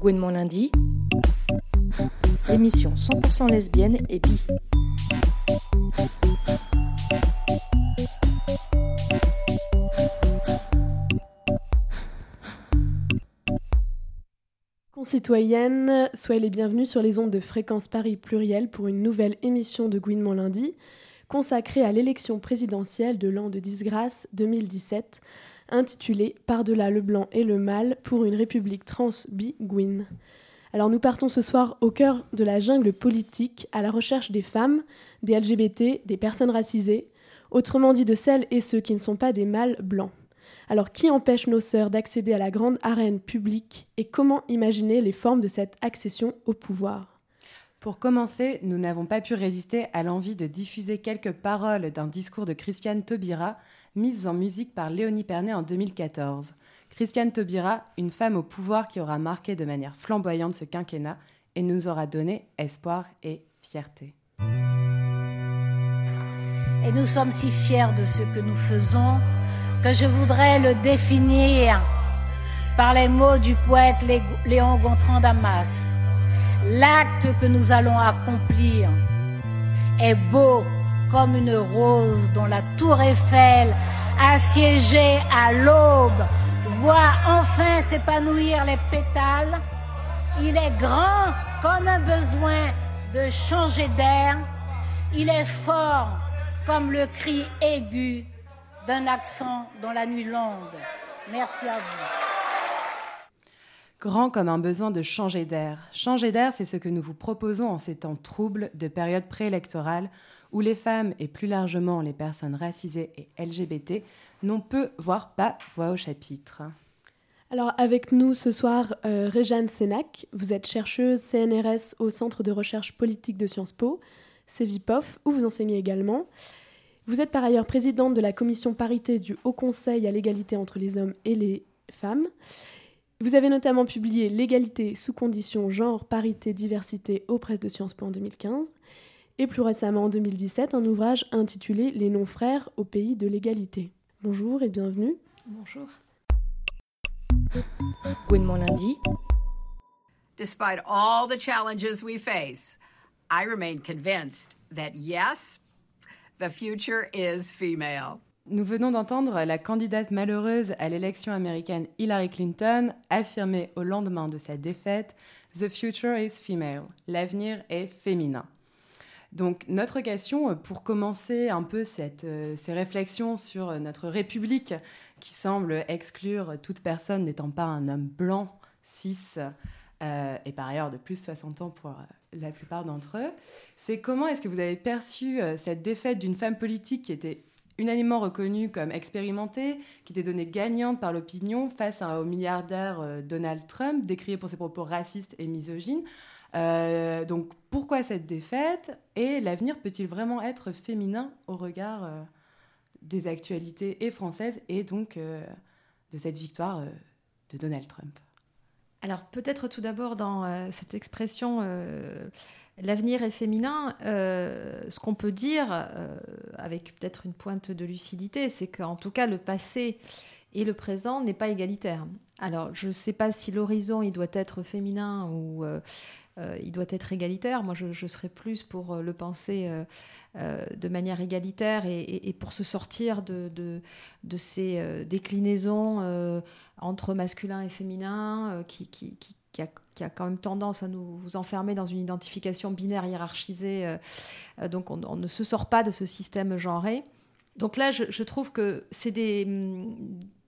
Gwen lundi, émission 100% lesbienne et bi. Concitoyennes, soyez les bienvenus sur les ondes de Fréquence Paris Pluriel pour une nouvelle émission de Gouinement lundi consacrée à l'élection présidentielle de l'an de disgrâce 2017 intitulée Par-delà le blanc et le mal pour une république trans bi Gwyn. Alors nous partons ce soir au cœur de la jungle politique à la recherche des femmes, des LGBT, des personnes racisées, autrement dit de celles et ceux qui ne sont pas des mâles blancs. Alors qui empêche nos sœurs d'accéder à la grande arène publique et comment imaginer les formes de cette accession au pouvoir? Pour commencer, nous n'avons pas pu résister à l'envie de diffuser quelques paroles d'un discours de Christiane Taubira, mise en musique par Léonie Pernet en 2014. Christiane Taubira, une femme au pouvoir qui aura marqué de manière flamboyante ce quinquennat et nous aura donné espoir et fierté. Et nous sommes si fiers de ce que nous faisons que je voudrais le définir par les mots du poète Léon Gontran Damas. L'acte que nous allons accomplir est beau comme une rose dont la tour Eiffel, assiégée à l'aube, voit enfin s'épanouir les pétales. Il est grand comme un besoin de changer d'air. Il est fort comme le cri aigu d'un accent dans la nuit longue. Merci à vous. Grand comme un besoin de changer d'air. Changer d'air, c'est ce que nous vous proposons en ces temps troubles de période préélectorale où les femmes et plus largement les personnes racisées et LGBT n'ont peu, voire pas, voix au chapitre. Alors avec nous ce soir, euh, Réjeanne Sénac, vous êtes chercheuse CNRS au Centre de recherche politique de Sciences Po, CEVIPOF, où vous enseignez également. Vous êtes par ailleurs présidente de la commission parité du Haut Conseil à l'égalité entre les hommes et les femmes. Vous avez notamment publié L'égalité sous conditions genre, parité, diversité aux presses de Sciences Po en 2015 et plus récemment en 2017 un ouvrage intitulé Les non-frères au pays de l'égalité. Bonjour et bienvenue. Bonjour. Lundi, Despite all the challenges we face, I remain convinced that yes, the future is female. Nous venons d'entendre la candidate malheureuse à l'élection américaine Hillary Clinton affirmer au lendemain de sa défaite The future is female. L'avenir est féminin. Donc notre question, euh, pour commencer un peu euh, ces réflexions sur euh, notre République qui semble exclure toute personne n'étant pas un homme blanc, cis, et par ailleurs de plus de 60 ans pour la plupart d'entre eux, c'est comment est-ce que vous avez perçu cette défaite d'une femme politique qui était unanimement reconnue comme expérimentée, qui était donnée gagnante par l'opinion face au milliardaire euh, Donald Trump, décrié pour ses propos racistes et misogynes. Euh, donc pourquoi cette défaite Et l'avenir peut-il vraiment être féminin au regard euh, des actualités et françaises et donc de cette victoire de Donald Trump? Alors peut-être tout d'abord dans cette expression l'avenir est féminin, euh, ce qu'on peut dire euh, avec peut-être une pointe de lucidité, c'est qu'en tout cas le passé et le présent n'est pas égalitaire. Alors je ne sais pas si l'horizon il doit être féminin ou euh, il doit être égalitaire. Moi je, serais plus pour le penser de manière égalitaire et, pour se sortir de, ces déclinaisons entre masculin et féminin qui, qui a, qui a quand même tendance à nous enfermer dans une identification binaire hiérarchisée. euh, euh, donc on, on ne se sort pas de ce système genré. Donc là, je, je trouve que c'est des, hum,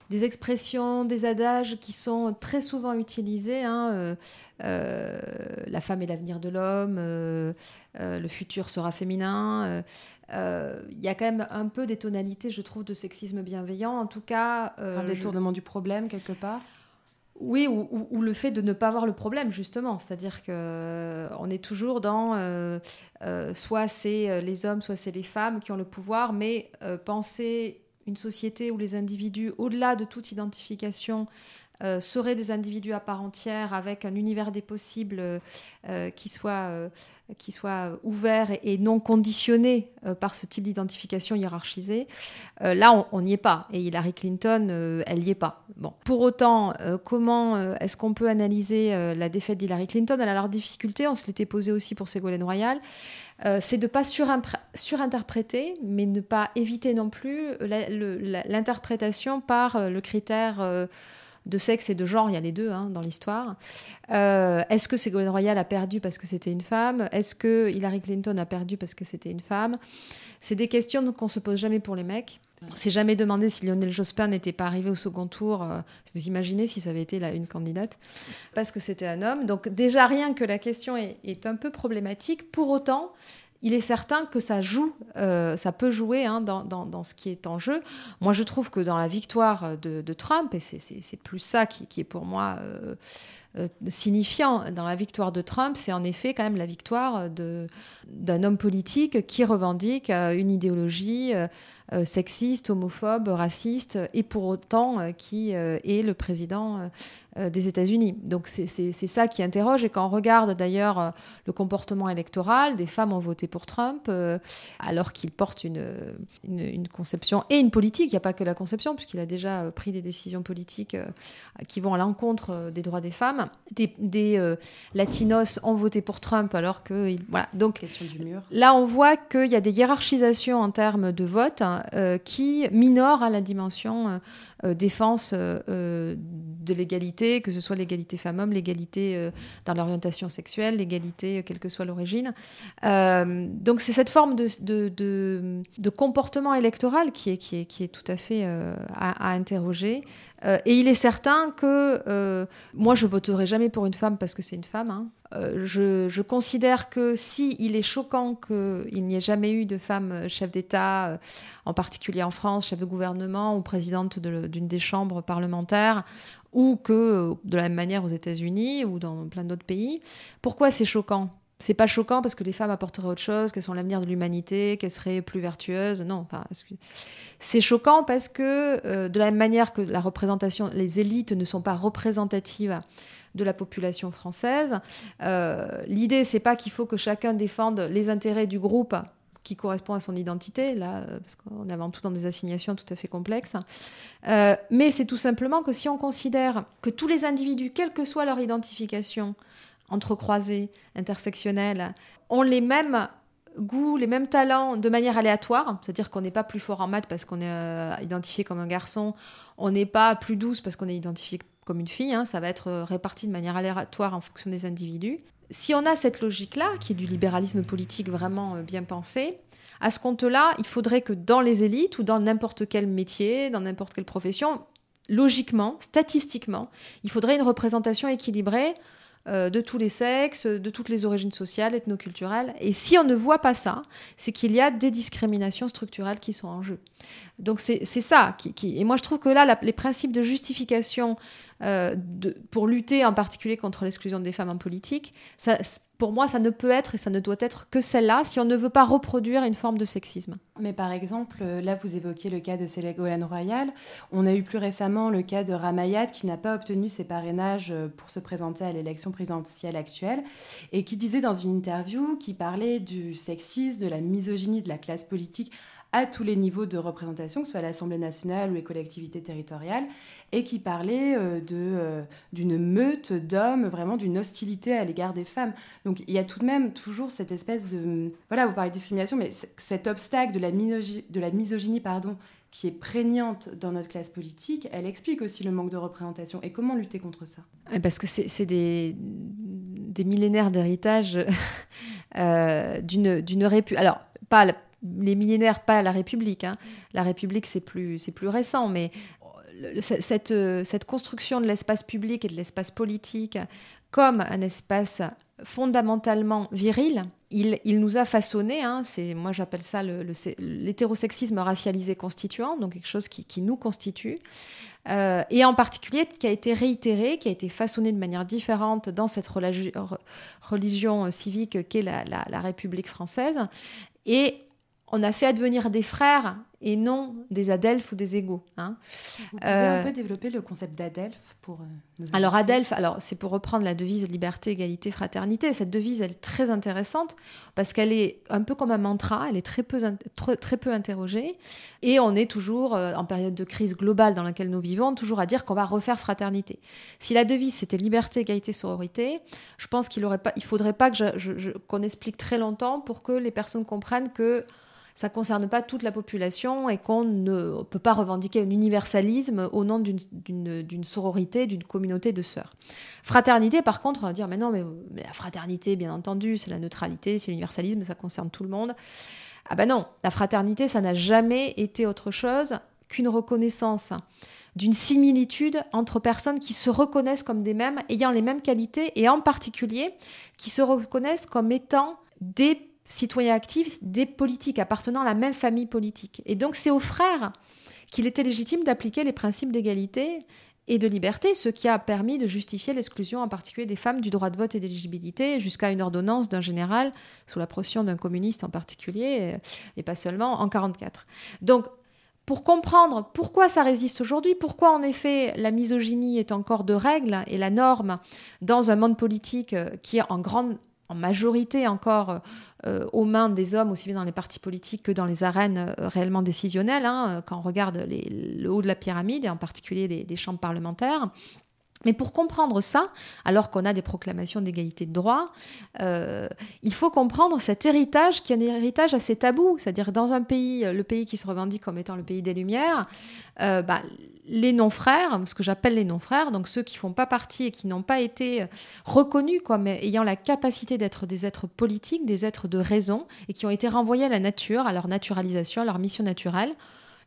des expressions, des adages qui sont très souvent utilisés. hein, euh, euh, la femme est l'avenir de l'homme, le futur sera féminin. Il y a quand même un peu des tonalités, je trouve, de sexisme bienveillant. En tout cas, Un je- détournement du problème quelque part oui, ou, le fait de ne pas voir le problème, justement. C'est-à-dire que euh, est toujours dans euh, euh, soit c'est les hommes, soit c'est les femmes qui ont le pouvoir, mais penser une société où les individus, au-delà de toute identification euh, seraient des individus à part entière avec un univers des possibles euh, qui soit, qui soit ouvert et, non conditionné par ce type d'identification hiérarchisée. là, on n'y est pas. Et Hillary Clinton, elle n'y est pas. Bon. Pour autant, comment est-ce qu'on peut analyser la défaite d'Hillary Clinton? Elle a leur difficulté, on se l'était posé aussi pour Ségolène Royal. c'est de ne pas surinterpréter, mais ne pas éviter non plus l'interprétation par le critère de sexe et de genre, il y a les deux hein, dans l'histoire. Euh, est-ce que Ségolène Royal a perdu parce que c'était une femme? Est-ce que Hillary Clinton a perdu parce que c'était une femme? C'est des questions qu'on se pose jamais pour les mecs. On s'est jamais demandé si Lionel Jospin n'était pas arrivé au second tour. Euh, vous imaginez si ça avait été là une candidate Parce que c'était un homme. Donc déjà rien que la question est, est un peu problématique. Pour autant, il est certain que ça joue, euh, ça peut jouer hein, dans, ce qui est en jeu. Moi, je trouve que dans la victoire de, Trump, et c'est plus ça qui, est pour moi euh, signifiant dans la victoire de Trump, c'est en effet quand même la victoire d'un homme politique qui revendique une idéologie sexiste, homophobe, raciste, et pour autant qui est le président euh, des États-Unis. Donc c'est ça qui interroge. Et quand on regarde d'ailleurs euh, le comportement électoral, des femmes ont voté pour Trump euh, alors qu'il porte une, une, conception et une politique. Il n'y a pas que la conception, puisqu'il a déjà pris des décisions politiques qui vont à l'encontre des droits des femmes. Des, des latinos ont voté pour Trump alors que... Voilà. Donc du mur. là, on voit qu'il y a des hiérarchisations en termes de vote hein, qui minorent à la dimension euh, défense euh, euh, de l'égalité, que ce soit l'égalité femmes-hommes, l'égalité dans l'orientation sexuelle, l'égalité quelle que soit l'origine. donc c'est cette forme de, de, de, comportement électoral qui est, qui est, qui est tout à fait à, à, interroger. et il est certain que moi je voterai jamais pour une femme parce que c'est une femme. Hein. Euh, je, considère que si il est choquant qu'il n'y ait jamais eu de femme chef d'État, euh, en particulier en France, chef de gouvernement ou présidente d'une des chambres parlementaires, ou que de la même manière aux États-Unis ou dans plein d'autres pays, pourquoi c'est choquant? C'est pas choquant parce que les femmes apporteraient autre chose, qu'elles sont l'avenir de l'humanité, qu'elles seraient plus vertueuses. Non, enfin, c'est choquant parce que euh, de la même manière que la représentation, les élites ne sont pas représentatives de la population française. Euh, L'idée, c'est pas qu'il faut que chacun défende les intérêts du groupe qui correspond à son identité, là, euh, parce qu'on est avant tout dans des assignations tout à fait complexes. Euh, mais c'est tout simplement que si on considère que tous les individus, quelle que soit leur identification, entrecroisée, intersectionnelle, ont les mêmes goûts, les mêmes talents de manière aléatoire, c'est-à-dire qu'on n'est pas plus fort en maths parce qu'on est identifié comme un garçon, on n'est pas plus douce parce qu'on est identifié comme une fille, hein, ça va être euh, réparti de manière aléatoire en fonction des individus. Si on a cette logique-là, qui est du libéralisme politique vraiment euh, bien pensé, à ce compte-là, il faudrait que dans les élites ou dans n'importe quel métier, dans n'importe quelle profession, logiquement, statistiquement, il faudrait une représentation équilibrée euh, de tous les sexes, de toutes les origines sociales, ethnoculturelles. Et si on ne voit pas ça, c'est qu'il y a des discriminations structurelles qui sont en jeu. Donc c'est ça. Qui, Et moi je trouve que là, les principes de justification euh, pour lutter en particulier contre l'exclusion des femmes en politique, ça, pour moi, ça ne peut être et ça ne doit être que celle-là si on ne veut pas reproduire une forme de sexisme. Mais par exemple, euh, là, vous évoquiez le cas de Ségolène Royal. On a eu plus récemment le cas de Ramayad qui n'a pas obtenu ses parrainages euh, pour se présenter à l'élection présidentielle actuelle et qui disait dans une interview qui parlait du sexisme, de la misogynie de la classe politique à tous les niveaux de représentation, que ce soit l'Assemblée nationale ou les collectivités territoriales, et qui parlait euh, euh, d'une meute d'hommes, vraiment d'une hostilité à l'égard des femmes. Donc il y a tout de même toujours cette espèce de... Voilà, vous parlez de discrimination, mais cet obstacle de la, de la misogynie pardon, qui est prégnante dans notre classe politique, elle explique aussi le manque de représentation. Et comment lutter contre ça Parce que c'est, des, des millénaires d'héritage euh, d'une, d'une république. Alors, pas les millénaires, pas la République. Hein. La République, c'est plus, plus récent, mais cette, cette construction de l'espace public et de l'espace politique comme un espace fondamentalement viril, il, il nous a façonné, hein, moi j'appelle ça l'hétérosexisme racialisé constituant, donc quelque chose qui, nous constitue, euh, et en particulier qui a été réitéré, qui a été façonné de manière différente dans cette religion civique qu'est la, la République française, et on a fait advenir des frères et non des adelphes ou des égaux. Hein. Vous pouvez un peu développer le concept d'adelphe pour nos Alors adelphe, alors c'est pour reprendre la devise liberté, égalité, fraternité. Cette devise, elle est très intéressante parce qu'elle est un peu comme un mantra, elle est très peu, très peu interrogée et on est toujours en période de crise globale dans laquelle nous vivons, toujours à dire qu'on va refaire fraternité. Si la devise c'était liberté, égalité, sororité, je pense qu'il pas, il faudrait pas qu'on explique très longtemps pour que les personnes comprennent que ça ne concerne pas toute la population et qu'on ne peut pas revendiquer un universalisme au nom d'une sororité, d'une communauté de sœurs. Fraternité, par contre, on va dire, mais non, mais, la fraternité, bien entendu, c'est la neutralité, c'est l'universalisme, ça concerne tout le monde. Ah ben non, la fraternité, ça n'a jamais été autre chose qu'une reconnaissance d'une similitude entre personnes qui se reconnaissent comme des mêmes, ayant les mêmes qualités, et en particulier qui se reconnaissent comme étant des citoyens actifs, des politiques appartenant à la même famille politique. Et donc c'est aux frères qu'il était légitime d'appliquer les principes d'égalité et de liberté, ce qui a permis de justifier l'exclusion en particulier des femmes du droit de vote et d'éligibilité, jusqu'à une ordonnance d'un général, sous la pression d'un communiste en particulier, et pas seulement en 1944. Donc pour comprendre pourquoi ça résiste aujourd'hui, pourquoi en effet la misogynie est encore de règle et la norme dans un monde politique qui est en grande en majorité encore euh, aux mains des hommes, aussi bien dans les partis politiques que dans les arènes euh, réellement décisionnelles, hein, quand on regarde le haut de la pyramide, et en particulier des, des chambres parlementaires. Mais pour comprendre ça, alors qu'on a des proclamations d'égalité de droit, euh, il faut comprendre cet héritage qui est un héritage assez tabou. C'est-à-dire dans un pays, le pays qui se revendique comme étant le pays des Lumières, euh, bah, les non-frères, ce que j'appelle les non-frères, donc ceux qui font pas partie et qui n'ont pas été reconnus comme ayant la capacité d'être des êtres politiques, des êtres de raison, et qui ont été renvoyés à la nature, à leur naturalisation, à leur mission naturelle,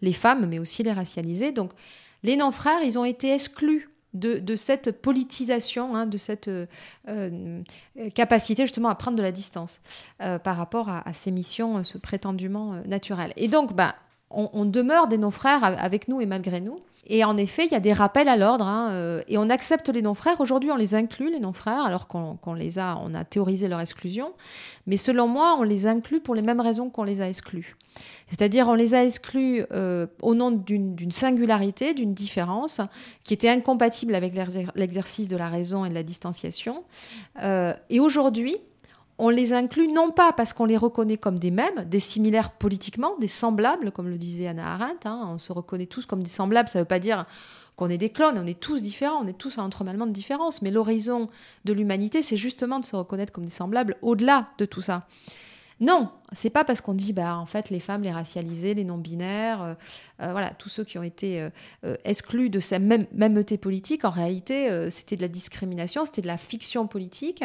les femmes, mais aussi les racialisés. Donc les non-frères, ils ont été exclus de, cette politisation, hein, de cette euh, euh, capacité justement à prendre de la distance euh, par rapport à, ces missions ce prétendument naturelles. Et donc, bah, on, demeure des non-frères avec nous et malgré nous. Et en effet, il y a des rappels à l'ordre, hein, et on accepte les non-frères. Aujourd'hui, on les inclut, les non-frères, alors qu'on les a, on a théorisé leur exclusion. Mais selon moi, on les inclut pour les mêmes raisons qu'on les a exclus. C'est-à-dire on les a exclus euh, au nom d'une singularité, d'une différence qui était incompatible avec l'exercice de la raison et de la distanciation. Euh, et aujourd'hui, on les inclut non pas parce qu'on les reconnaît comme des mêmes, des similaires politiquement, des semblables, comme le disait Anna Arendt, hein, on se reconnaît tous comme des semblables, ça ne veut pas dire qu'on est des clones, on est tous différents, on est tous un entremêlement de différences, mais l'horizon de l'humanité, c'est justement de se reconnaître comme des semblables au-delà de tout ça. Non, c'est pas parce qu'on dit bah en fait les femmes, les racialisées, les non-binaires, euh, euh, voilà tous ceux qui ont été euh, exclus de cette même mêmeté politique. En réalité, c'était de la discrimination, c'était de la fiction politique.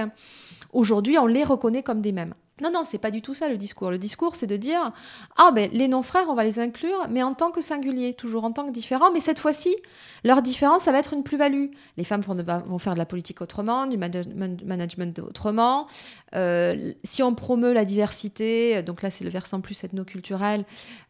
Aujourd'hui, on les reconnaît comme des mêmes. Non, non, c'est pas du tout ça le discours. Le discours, c'est de dire Ah, ben les non-frères, on va les inclure, mais en tant que singuliers, toujours en tant que différents. Mais cette fois-ci, leur différence, ça va être une plus-value. Les femmes vont, faire de la politique autrement, du management autrement. Euh, si on promeut la diversité, donc là, c'est le versant plus ethnoculturel,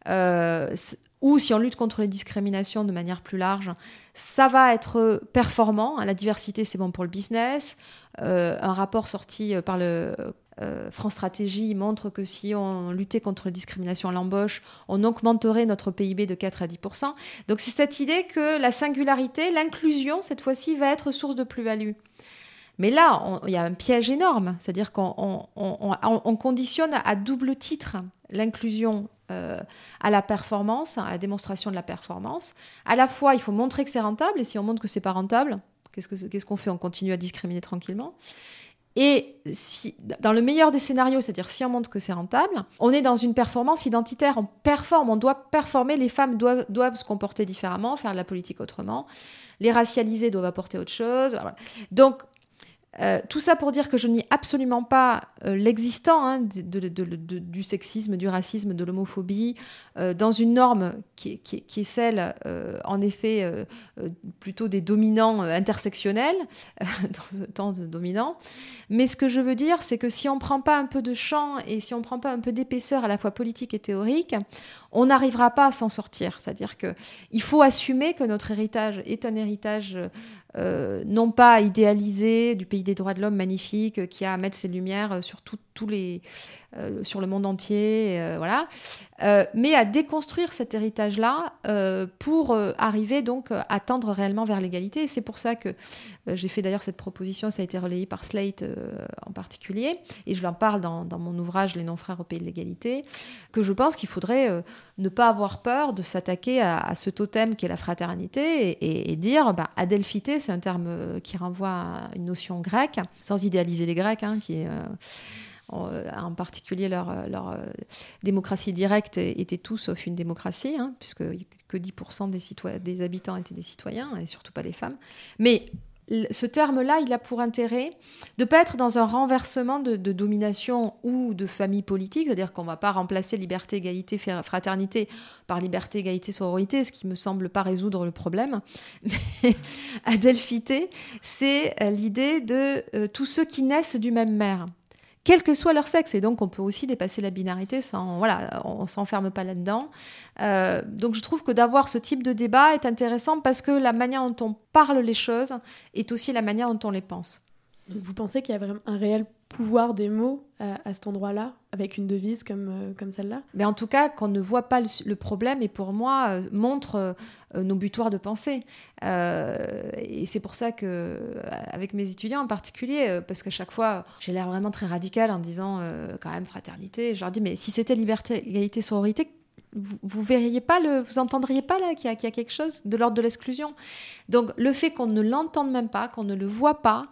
euh, ou si on lutte contre les discriminations de manière plus large, ça va être performant. La diversité, c'est bon pour le business. Euh, un rapport sorti par le euh, France Stratégie montre que si on luttait contre la discrimination à l'embauche, on augmenterait notre PIB de 4 à 10% Donc c'est cette idée que la singularité, l'inclusion, cette fois-ci, va être source de plus-value. Mais là, il y a un piège énorme, c'est-à-dire qu'on on, conditionne à double titre l'inclusion euh, à la performance, à la démonstration de la performance. À la fois, il faut montrer que c'est rentable, et si on montre que c'est pas rentable, qu'est-ce qu'on fait? On continue à discriminer tranquillement. Et si, dans le meilleur des scénarios, c'est-à-dire si on montre que c'est rentable, on est dans une performance identitaire. On performe, on doit performer. Les femmes doivent, doivent se comporter différemment, faire de la politique autrement. Les racialisés doivent apporter autre chose. Donc, euh, tout ça pour dire que je nie absolument pas euh, l'existant hein, du sexisme, du racisme, de l'homophobie, euh, dans une norme qui, est celle, en effet, plutôt des dominants intersectionnels, dans ce temps de dominants. Mais ce que je veux dire, c'est que si on ne prend pas un peu de champ et si on ne prend pas un peu d'épaisseur à la fois politique et théorique, on n'arrivera pas à s'en sortir. C'est-à-dire qu'il faut assumer que notre héritage est un héritage non pas idéalisé du pays des droits de l'homme magnifique qui a à mettre ses lumières sur tous les euh, sur le monde entier, euh, voilà, euh, mais à déconstruire cet héritage-là pour arriver donc à tendre réellement vers l'égalité. C'est pour ça que j'ai fait d'ailleurs cette proposition, ça a été relayé par Slate en particulier, et je l'en parle dans, mon ouvrage Les non-frères au pays de l'égalité, que je pense qu'il faudrait ne pas avoir peur de s'attaquer à, ce totem qui est la fraternité et, dire, bah, adelphité, c'est un terme qui renvoie à une notion grecque, sans idéaliser les Grecs, hein, qui est euh, en particulier leur, euh, euh, démocratie directe était tout sauf une démocratie, hein, puisque que 10% des, des habitants étaient des citoyens, et surtout pas les femmes. Mais ce terme-là, il a pour intérêt de ne pas être dans un renversement de, domination ou de famille politique, c'est-à-dire qu'on ne va pas remplacer liberté, égalité, fraternité par liberté, égalité, sororité, ce qui me semble pas résoudre le problème. Mais adelphité, c'est l'idée de tous ceux qui naissent du même mère quel que soit leur sexe. Et donc, on peut aussi dépasser la binarité sans. Voilà, on s'enferme pas là-dedans. Euh, donc, je trouve que d'avoir ce type de débat est intéressant parce que la manière dont on parle les choses est aussi la manière dont on les pense. Vous pensez qu'il y a vraiment un réel pouvoir des mots à, cet endroit-là, avec une devise comme, euh, comme celle-là? Mais en tout cas, qu'on ne voit pas le, problème, et pour moi, euh, montre nos butoirs de pensée. et c'est pour ça que, avec mes étudiants en particulier, parce qu'à chaque fois, j'ai l'air vraiment très radical en disant quand même fraternité. Je leur dis, mais si c'était liberté, égalité, sororité, vous, vous verriez pas le, vous entendriez pas là qu'il y, a quelque chose de l'ordre de l'exclusion? Donc le fait qu'on ne l'entende même pas, qu'on ne le voit pas,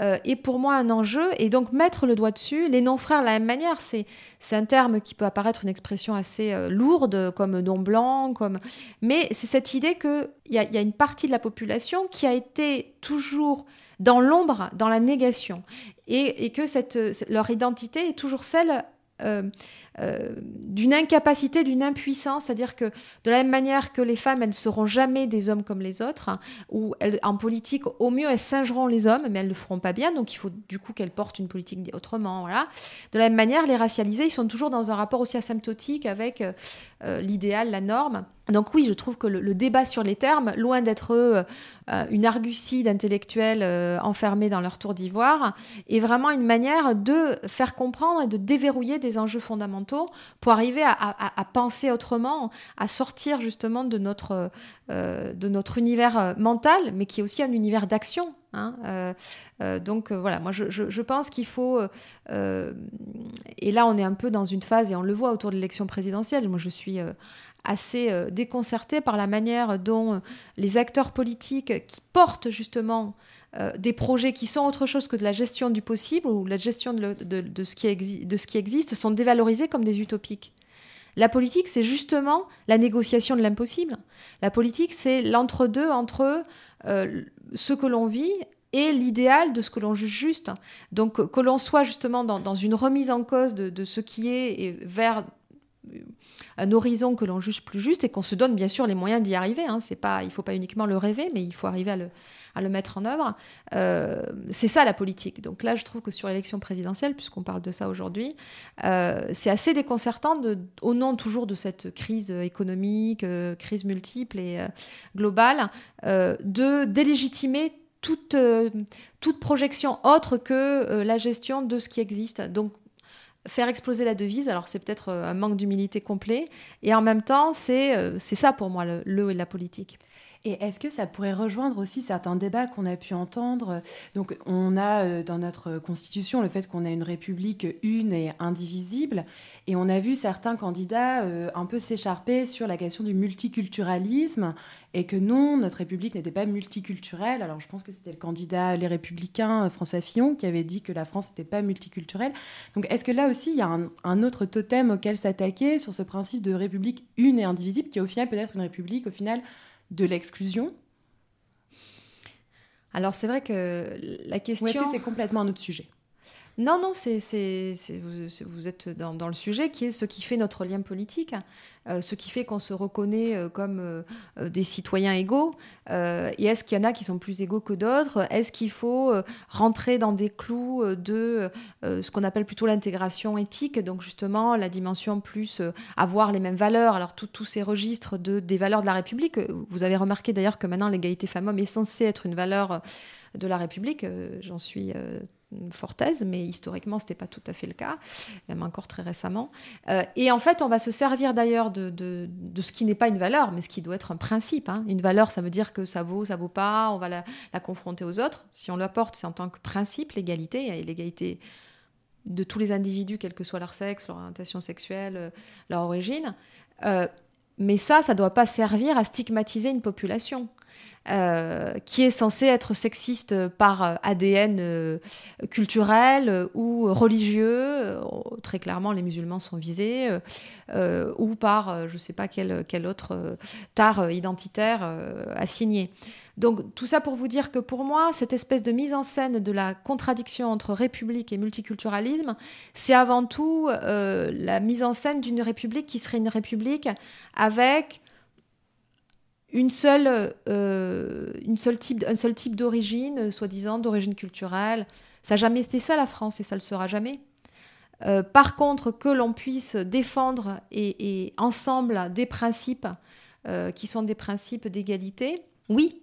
euh, est pour moi un enjeu. Et donc mettre le doigt dessus, les non-frères de la même manière, c'est, un terme qui peut apparaître une expression assez euh, lourde, comme non blanc, comme... mais c'est cette idée qu'il y a, y a une partie de la population qui a été toujours dans l'ombre, dans la négation, et, et que cette, leur identité est toujours celle euh, euh, d'une incapacité, d'une impuissance, c'est-à-dire que de la même manière que les femmes, elles ne seront jamais des hommes comme les autres, hein, ou en politique, au mieux, elles singeront les hommes, mais elles ne le feront pas bien, donc il faut du coup qu'elles portent une politique autrement. Voilà. De la même manière, les racialisés, ils sont toujours dans un rapport aussi asymptotique avec euh, l'idéal, la norme. Donc oui, je trouve que le, débat sur les termes, loin d'être euh, une argutie d'intellectuels euh, enfermés dans leur tour d'ivoire, est vraiment une manière de faire comprendre et de déverrouiller des enjeux fondamentaux pour arriver à, penser autrement, à sortir justement de notre, euh, de notre univers mental, mais qui est aussi un univers d'action. Hein, donc voilà, moi je, je pense qu'il faut, et là on est un peu dans une phase, et on le voit autour de l'élection présidentielle, moi je suis assez euh, déconcerté par la manière dont euh, les acteurs politiques qui portent justement euh, des projets qui sont autre chose que de la gestion du possible ou la gestion de, ce, qui de ce qui existe sont dévalorisés comme des utopiques. La politique, c'est justement la négociation de l'impossible. La politique, c'est l'entre-deux entre, ce que l'on vit et l'idéal de ce que l'on juge juste. Donc que l'on soit justement dans, une remise en cause de, ce qui est et vers un horizon que l'on juge plus juste et qu'on se donne bien sûr les moyens d'y arriver. Hein. C'est pas, il faut pas uniquement le rêver, mais il faut arriver à le, à le mettre en œuvre. Euh, c'est ça la politique. Donc là, je trouve que sur l'élection présidentielle, puisqu'on parle de ça aujourd'hui, euh, c'est assez déconcertant au nom toujours de cette crise économique, euh, crise multiple et globale, de délégitimer toute, toute projection autre que la gestion de ce qui existe. Donc faire exploser la devise. Alors c'est peut-être euh, un manque d'humilité complet. Et en même temps, c'est euh, ça pour moi le, le et la politique. Et est-ce que ça pourrait rejoindre aussi certains débats qu'on a pu entendre? Donc, on a euh, dans notre constitution le fait qu'on a une république une et indivisible, et on a vu certains candidats euh, un peu s'écharper sur la question du multiculturalisme, et que non, notre république n'était pas multiculturelle. Alors, je pense que c'était le candidat Les Républicains, euh, François Fillon, qui avait dit que la France n'était pas multiculturelle. Donc, est-ce que là aussi, il y a un, un autre totem auquel s'attaquer sur ce principe de république une et indivisible, qui au final peut être une république, au final, de l'exclusion. Alors c'est vrai que la question... Ou est-ce que c'est complètement un autre sujet? Non, non, c'est, vous, êtes dans, le sujet qui est ce qui fait notre lien politique, euh, ce qui fait qu'on se reconnaît euh, comme euh, des citoyens égaux. et est-ce qu'il y en a qui sont plus égaux que d'autres? Est-ce qu'il faut rentrer dans des clous de ce qu'on appelle plutôt l'intégration éthique, donc justement la dimension plus avoir les mêmes valeurs? Alors tous ces registres de, des valeurs de la République, vous avez remarqué d'ailleurs que maintenant l'égalité femmes-hommes est censée être une valeur de la République, j'en suis fortaise, mais historiquement, ce n'était pas tout à fait le cas, même encore très récemment. Euh, et en fait, on va se servir d'ailleurs de, de, ce qui n'est pas une valeur, mais ce qui doit être un principe. Hein. Une valeur, ça veut dire que ça vaut, ça vaut pas, on va la, confronter aux autres. Si on l'apporte, c'est en tant que principe, l'égalité, et l'égalité de tous les individus, quel que soit leur sexe, leur orientation sexuelle, euh, leur origine. Euh, mais ça, ça ne doit pas servir à stigmatiser une population. Euh, qui est censé être sexiste par euh, ADN euh, culturel ou religieux, très clairement les musulmans sont visés, ou par je ne sais pas quel, quel autre tare identitaire assigné. Donc tout ça pour vous dire que pour moi, cette espèce de mise en scène de la contradiction entre république et multiculturalisme, c'est avant tout la mise en scène d'une république qui serait une république avec une seule, euh, une seule type, un seul type d'origine, soi-disant d'origine culturelle. Ça n'a jamais été ça la France et ça ne le sera jamais. Euh, par contre, que l'on puisse défendre et, ensemble des principes euh, qui sont des principes d'égalité, oui,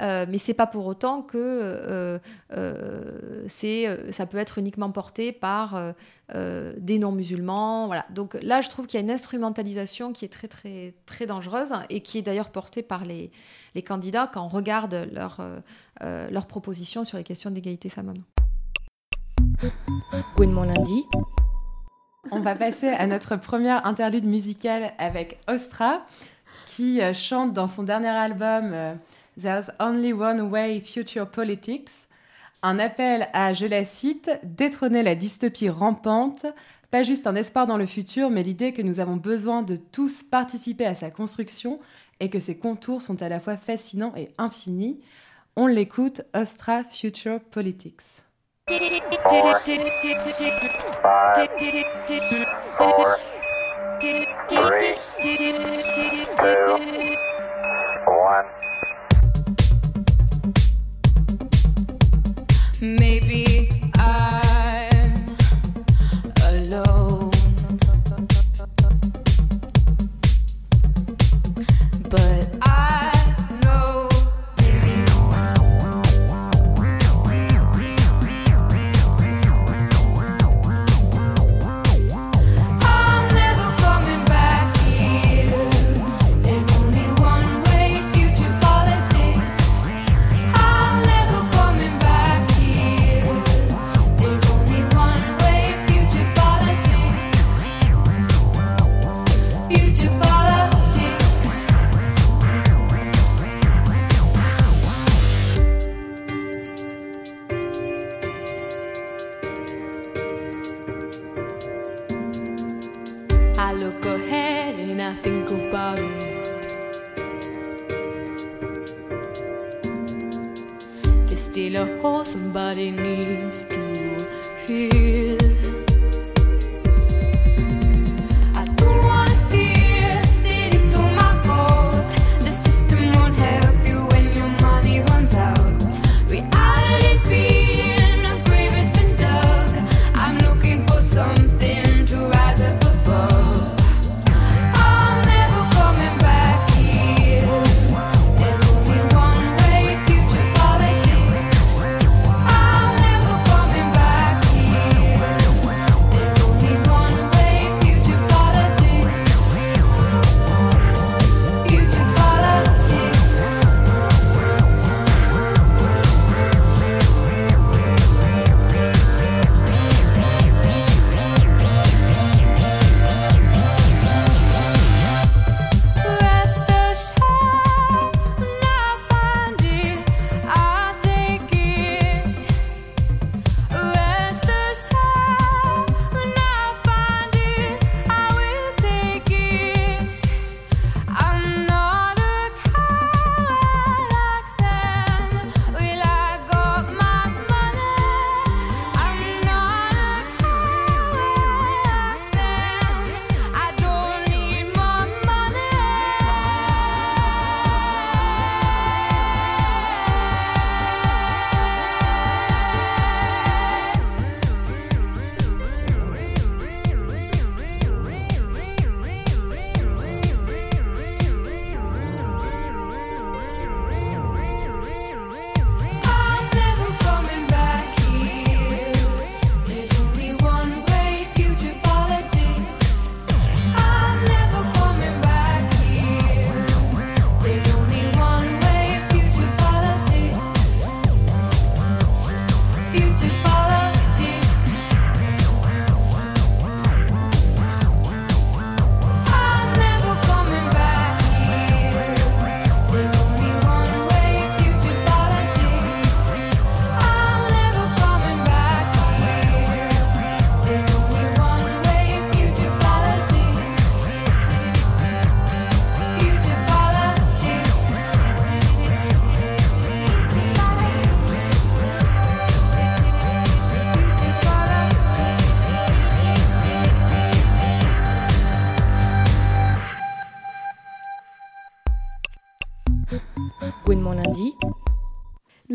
euh, mais c'est pas pour autant que euh, euh, c'est, ça peut être uniquement porté par des non-musulmans. Voilà. Donc là, je trouve qu'il y a une instrumentalisation qui est très très très dangereuse et qui est d'ailleurs portée par les, les candidats quand on regarde leurs leur propositions sur les questions d'égalité femmes-hommes. mon lundi. On va passer à notre première interlude musicale avec Ostra, qui chante dans son dernier album There's only one way future politics. Un appel à, je la cite, détrôner la dystopie rampante, pas juste un espoir dans le futur, mais l'idée que nous avons besoin de tous participer à sa construction et que ses contours sont à la fois fascinants et infinis. On l'écoute, Ostra Future Politics. Maybe Oh, somebody needs to hear.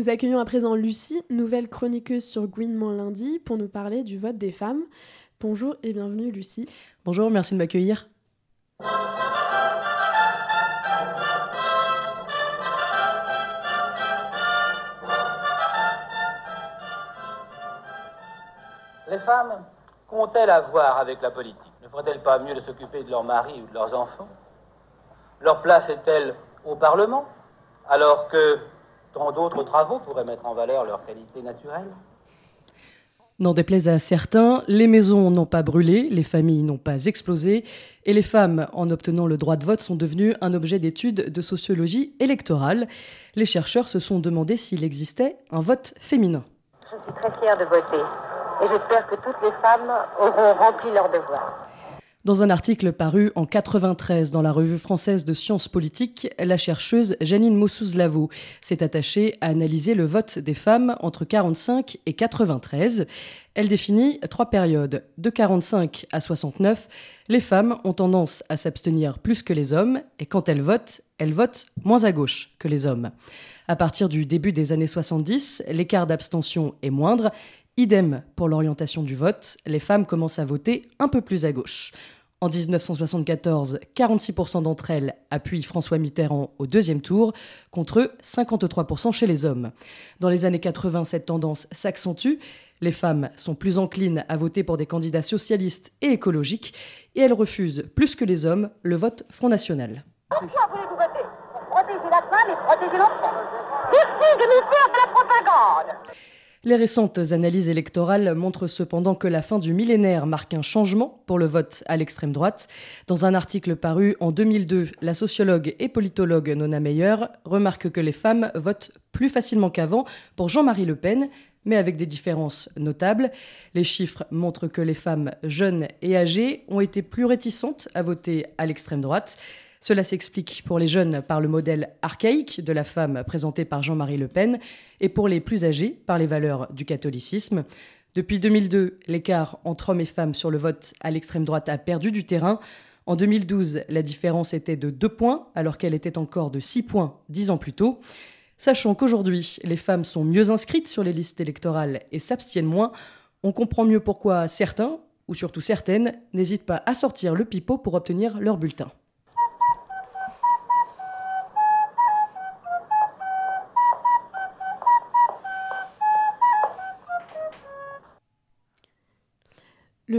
Nous accueillons à présent Lucie, nouvelle chroniqueuse sur Gouinement lundi, pour nous parler du vote des femmes. Bonjour et bienvenue Lucie. Bonjour, merci de m'accueillir. Les femmes, qu'ont-elles à voir avec la politique? Ne ferait-elles pas mieux de s'occuper de leurs maris ou de leurs enfants? Leur place est-elle au Parlement? Alors que tant d'autres travaux pourraient mettre en valeur leur qualité naturelle N'en déplaise à certains, les maisons n'ont pas brûlé, les familles n'ont pas explosé, et les femmes, en obtenant le droit de vote, sont devenues un objet d'étude de sociologie électorale. Les chercheurs se sont demandé s'il existait un vote féminin. Je suis très fière de voter et j'espère que toutes les femmes auront rempli leur devoir. Dans un article paru en 93 dans la revue française de sciences politiques, la chercheuse Janine Moussouz-Lavaux s'est attachée à analyser le vote des femmes entre 45 et 93. Elle définit trois périodes. De 45 à 69, les femmes ont tendance à s'abstenir plus que les hommes et quand elles votent, elles votent moins à gauche que les hommes. À partir du début des années 70, l'écart d'abstention est moindre Idem pour l'orientation du vote, les femmes commencent à voter un peu plus à gauche. En 1974, 46% d'entre elles appuient François Mitterrand au deuxième tour, contre 53% chez les hommes. Dans les années 80, cette tendance s'accentue. Les femmes sont plus enclines à voter pour des candidats socialistes et écologiques, et elles refusent, plus que les hommes, le vote Front National. Voulez-vous voter? Pour protéger la femme et protéger l'enfant. De la propagande les récentes analyses électorales montrent cependant que la fin du millénaire marque un changement pour le vote à l'extrême droite. Dans un article paru en 2002, la sociologue et politologue Nona Meyer remarque que les femmes votent plus facilement qu'avant pour Jean-Marie Le Pen, mais avec des différences notables. Les chiffres montrent que les femmes jeunes et âgées ont été plus réticentes à voter à l'extrême droite. Cela s'explique pour les jeunes par le modèle archaïque de la femme présenté par Jean-Marie Le Pen et pour les plus âgés par les valeurs du catholicisme. Depuis 2002, l'écart entre hommes et femmes sur le vote à l'extrême droite a perdu du terrain. En 2012, la différence était de 2 points alors qu'elle était encore de 6 points dix ans plus tôt. Sachant qu'aujourd'hui, les femmes sont mieux inscrites sur les listes électorales et s'abstiennent moins, on comprend mieux pourquoi certains, ou surtout certaines, n'hésitent pas à sortir le pipeau pour obtenir leur bulletin.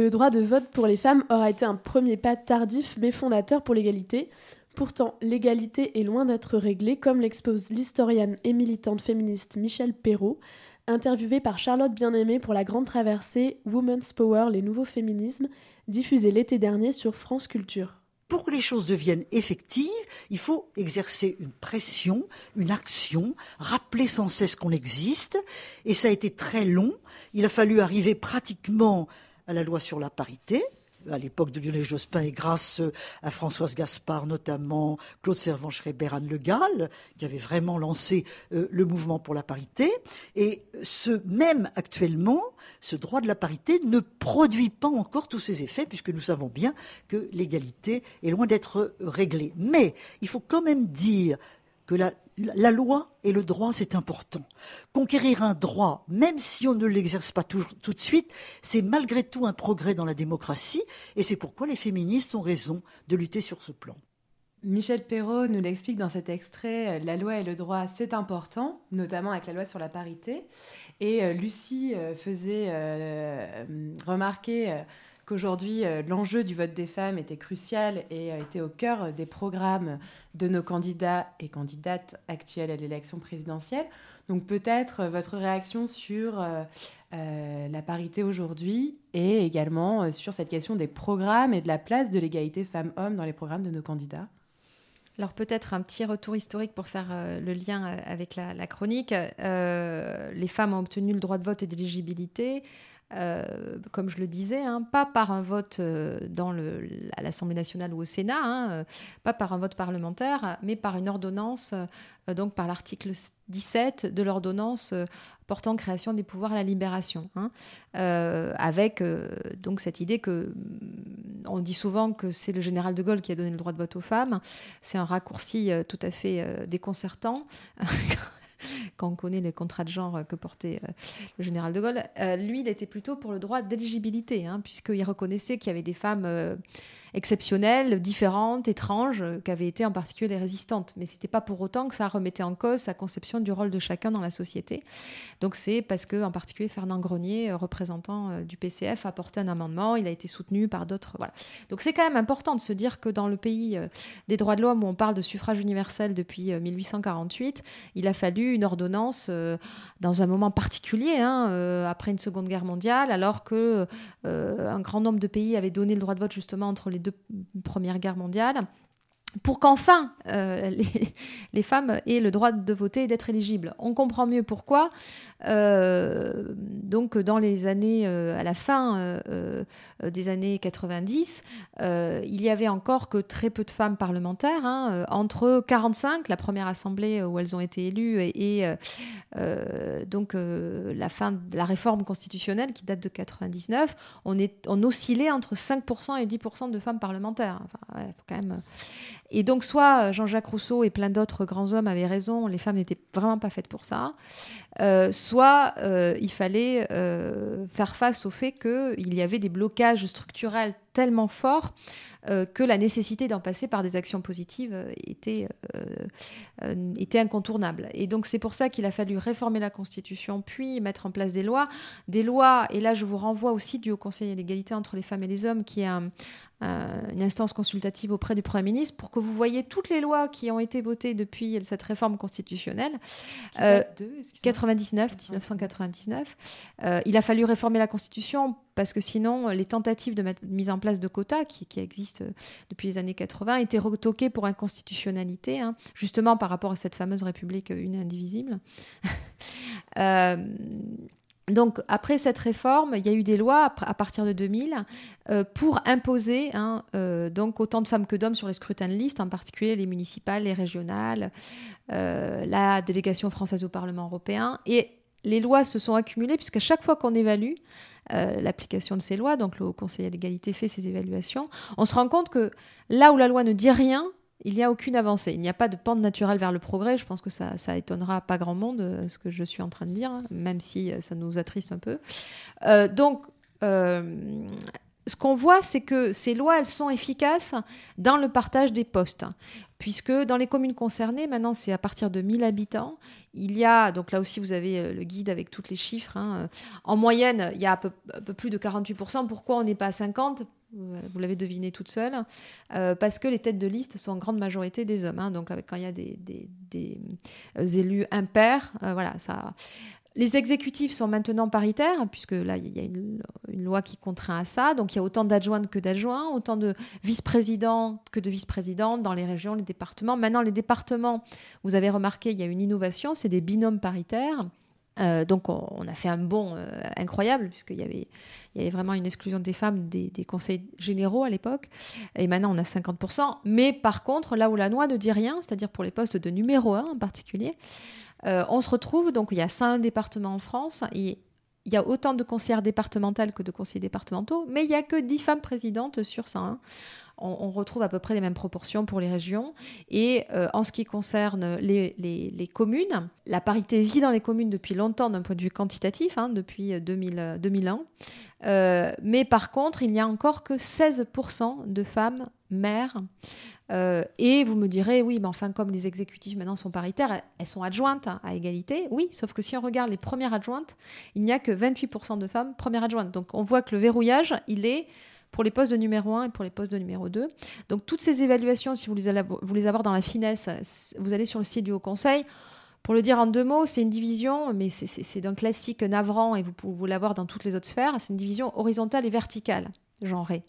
Le droit de vote pour les femmes aura été un premier pas tardif mais fondateur pour l'égalité. Pourtant, l'égalité est loin d'être réglée, comme l'expose l'historienne et militante féministe Michel Perrault, interviewée par Charlotte Bien-Aimée pour la grande traversée Women's Power, les nouveaux féminismes, diffusée l'été dernier sur France Culture. Pour que les choses deviennent effectives, il faut exercer une pression, une action, rappeler sans cesse qu'on existe, et ça a été très long. Il a fallu arriver pratiquement à la loi sur la parité, à l'époque de Lionel Jospin et grâce à Françoise Gaspard notamment, Claude Servan-Schreiber, Anne Le Gall, qui avait vraiment lancé euh, le mouvement pour la parité. Et ce même actuellement, ce droit de la parité ne produit pas encore tous ses effets, puisque nous savons bien que l'égalité est loin d'être réglée. Mais il faut quand même dire que la, loi et le droit, c'est important. Conquérir un droit, même si on ne l'exerce pas tout, tout de suite, c'est malgré tout un progrès dans la démocratie, et c'est pourquoi les féministes ont raison de lutter sur ce plan. Michel Perrault nous l'explique dans cet extrait, la loi et le droit, c'est important, notamment avec la loi sur la parité. Et euh, Lucie euh, faisait euh, remarquer euh, qu'aujourd'hui, euh, l'enjeu du vote des femmes était crucial et euh, était au cœur des programmes de nos candidats et candidates actuels à l'élection présidentielle. Donc peut-être euh, votre réaction sur euh, euh, la parité aujourd'hui et également euh, sur cette question des programmes et de la place de l'égalité femmes-hommes dans les programmes de nos candidats. Alors peut-être un petit retour historique pour faire euh, le lien euh, avec la, chronique. Euh, les femmes ont obtenu le droit de vote et d'éligibilité, euh, comme je le disais, hein, pas par un vote euh, dans à l'Assemblée nationale ou au Sénat, hein, euh, pas par un vote parlementaire, mais par une ordonnance, donc par l'article 17 de l'ordonnance portant création des pouvoirs à la libération, hein, avec donc cette idée que mm, on dit souvent que c'est le général de Gaulle qui a donné le droit de vote aux femmes. C'est un raccourci tout à fait déconcertant quand on connaît les contrats de genre que portait euh, le général de Gaulle, euh, lui, il était plutôt pour le droit d'éligibilité, hein, puisqu'il reconnaissait qu'il y avait des femmes euh, exceptionnelles, différentes, étranges, euh, qui avaient été en particulier les résistantes. Mais c'était pas pour autant que ça remettait en cause sa conception du rôle de chacun dans la société. Donc c'est parce que, en particulier, Fernand Grenier, euh, représentant euh, du PCF, a porté un amendement. Il a été soutenu par d'autres. Donc c'est quand même important de se dire que dans le pays des droits de l'homme où on parle de suffrage universel depuis euh, 1848, il a fallu une ordonnance dans un moment particulier, hein, après une Seconde Guerre mondiale, alors que un grand nombre de pays avaient donné le droit de vote justement entre les deux premières guerres pour qu'enfin euh, les, femmes aient le droit de voter et d'être éligibles. On comprend mieux pourquoi. Euh, donc, dans les années, euh, à la fin des années 90, euh, il y avait encore que très peu de femmes parlementaires. hein, entre 45, la première assemblée où elles ont été élues, et, donc la fin de la réforme constitutionnelle qui date de 99, on, oscillait entre 5% et 10% de femmes parlementaires. Faut quand même... Et donc, soit Jean-Jacques Rousseau et plein d'autres grands hommes avaient raison, les femmes n'étaient vraiment pas faites pour ça, euh, soit euh, il fallait euh, faire face au fait qu'il y avait des blocages structurels tellement forts que la nécessité d'en passer par des actions positives était, était incontournable. Et donc c'est pour ça qu'il a fallu réformer la Constitution, puis mettre en place des lois. Des lois, et là je vous renvoie aussi du Haut Conseil à l'égalité entre les femmes et les hommes, qui est un- un- une instance consultative auprès du Premier ministre, pour que vous voyez toutes les lois qui ont été votées depuis cette réforme constitutionnelle. Qui date de, excusez-moi 99, 1999. Euh, il a fallu réformer la Constitution parce que sinon, les tentatives de mise en place de quotas, qui, existent euh, depuis les années 80, étaient retoquées pour inconstitutionnalité, hein, justement par rapport à cette fameuse République une et indivisible. Euh, donc, après cette réforme, il y a eu des lois à partir de 2000 euh, pour imposer hein, euh, donc autant de femmes que d'hommes sur les scrutins de liste, en particulier les municipales, les régionales, euh, la délégation française au Parlement européen. Et les lois se sont accumulées puisqu'à chaque fois qu'on évalue l'application de ces lois, donc le Conseil à l'égalité fait ses évaluations, on se rend compte que là où la loi ne dit rien, il n'y a aucune avancée. Il n'y a pas de pente naturelle vers le progrès. Je pense que ça, ça étonnera pas grand monde, euh, ce que je suis en train de dire, hein, même si euh, ça nous attriste un peu. Euh, donc, ce qu'on voit, c'est que ces lois, elles sont efficaces dans le partage des postes. Puisque dans les communes concernées, maintenant c'est à partir de 1000 habitants, il y a, donc là aussi vous avez le guide avec tous les chiffres, hein, en moyenne il y a un peu, un peu plus de 48%. Pourquoi on n'est pas à 50% vous l'avez deviné toute seule, euh, parce que les têtes de liste sont en grande majorité des hommes. hein. donc quand il y a des, euh, élus impairs, euh, voilà, ça. Les exécutifs sont maintenant paritaires, puisque là, il y a une, une loi qui contraint à ça. Donc, il y a autant d'adjointes que d'adjoints, autant de vice-présidents que de vice-présidentes dans les régions, les départements. Maintenant, les départements, vous avez remarqué, il y a une innovation, c'est des binômes paritaires. Euh, donc on, a fait un bond euh, incroyable puisqu'il y avait, il y avait vraiment une exclusion des femmes des, conseils généraux à l'époque. Et maintenant on a 50%. Mais par contre, là où la loi ne dit rien, c'est-à-dire pour les postes de numéro 1 en particulier, euh, on se retrouve, donc il y a 5 départements en France, il y a autant de conseillères départementales que de conseillers départementaux, mais il n'y a que 10 femmes présidentes sur 101 on, retrouve à peu près les mêmes proportions pour les régions. Et euh, en ce qui concerne les, communes, la parité vit dans les communes depuis longtemps d'un point de vue quantitatif, hein, depuis 2000, euh, 2001. Euh, mais par contre, il n'y a encore que 16% de femmes maires. Euh, et vous me direz, oui, mais enfin, comme les exécutifs maintenant sont paritaires, elles- elles sont adjointes hein, à égalité. Oui, sauf que si on regarde les premières adjointes, il n'y a que 28% de femmes premières adjointes. Donc on voit que le verrouillage, il est pour les postes de numéro 1 et pour les postes de numéro 2. Donc toutes ces évaluations, si vous les, allez- vous les avoir dans la finesse, vous allez sur le site du Haut Conseil. Pour le dire en deux mots, c'est une division, mais c'est d'un classique navrant et vous pouvez l'avoir dans toutes les autres sphères. C'est une division horizontale et verticale, genrée.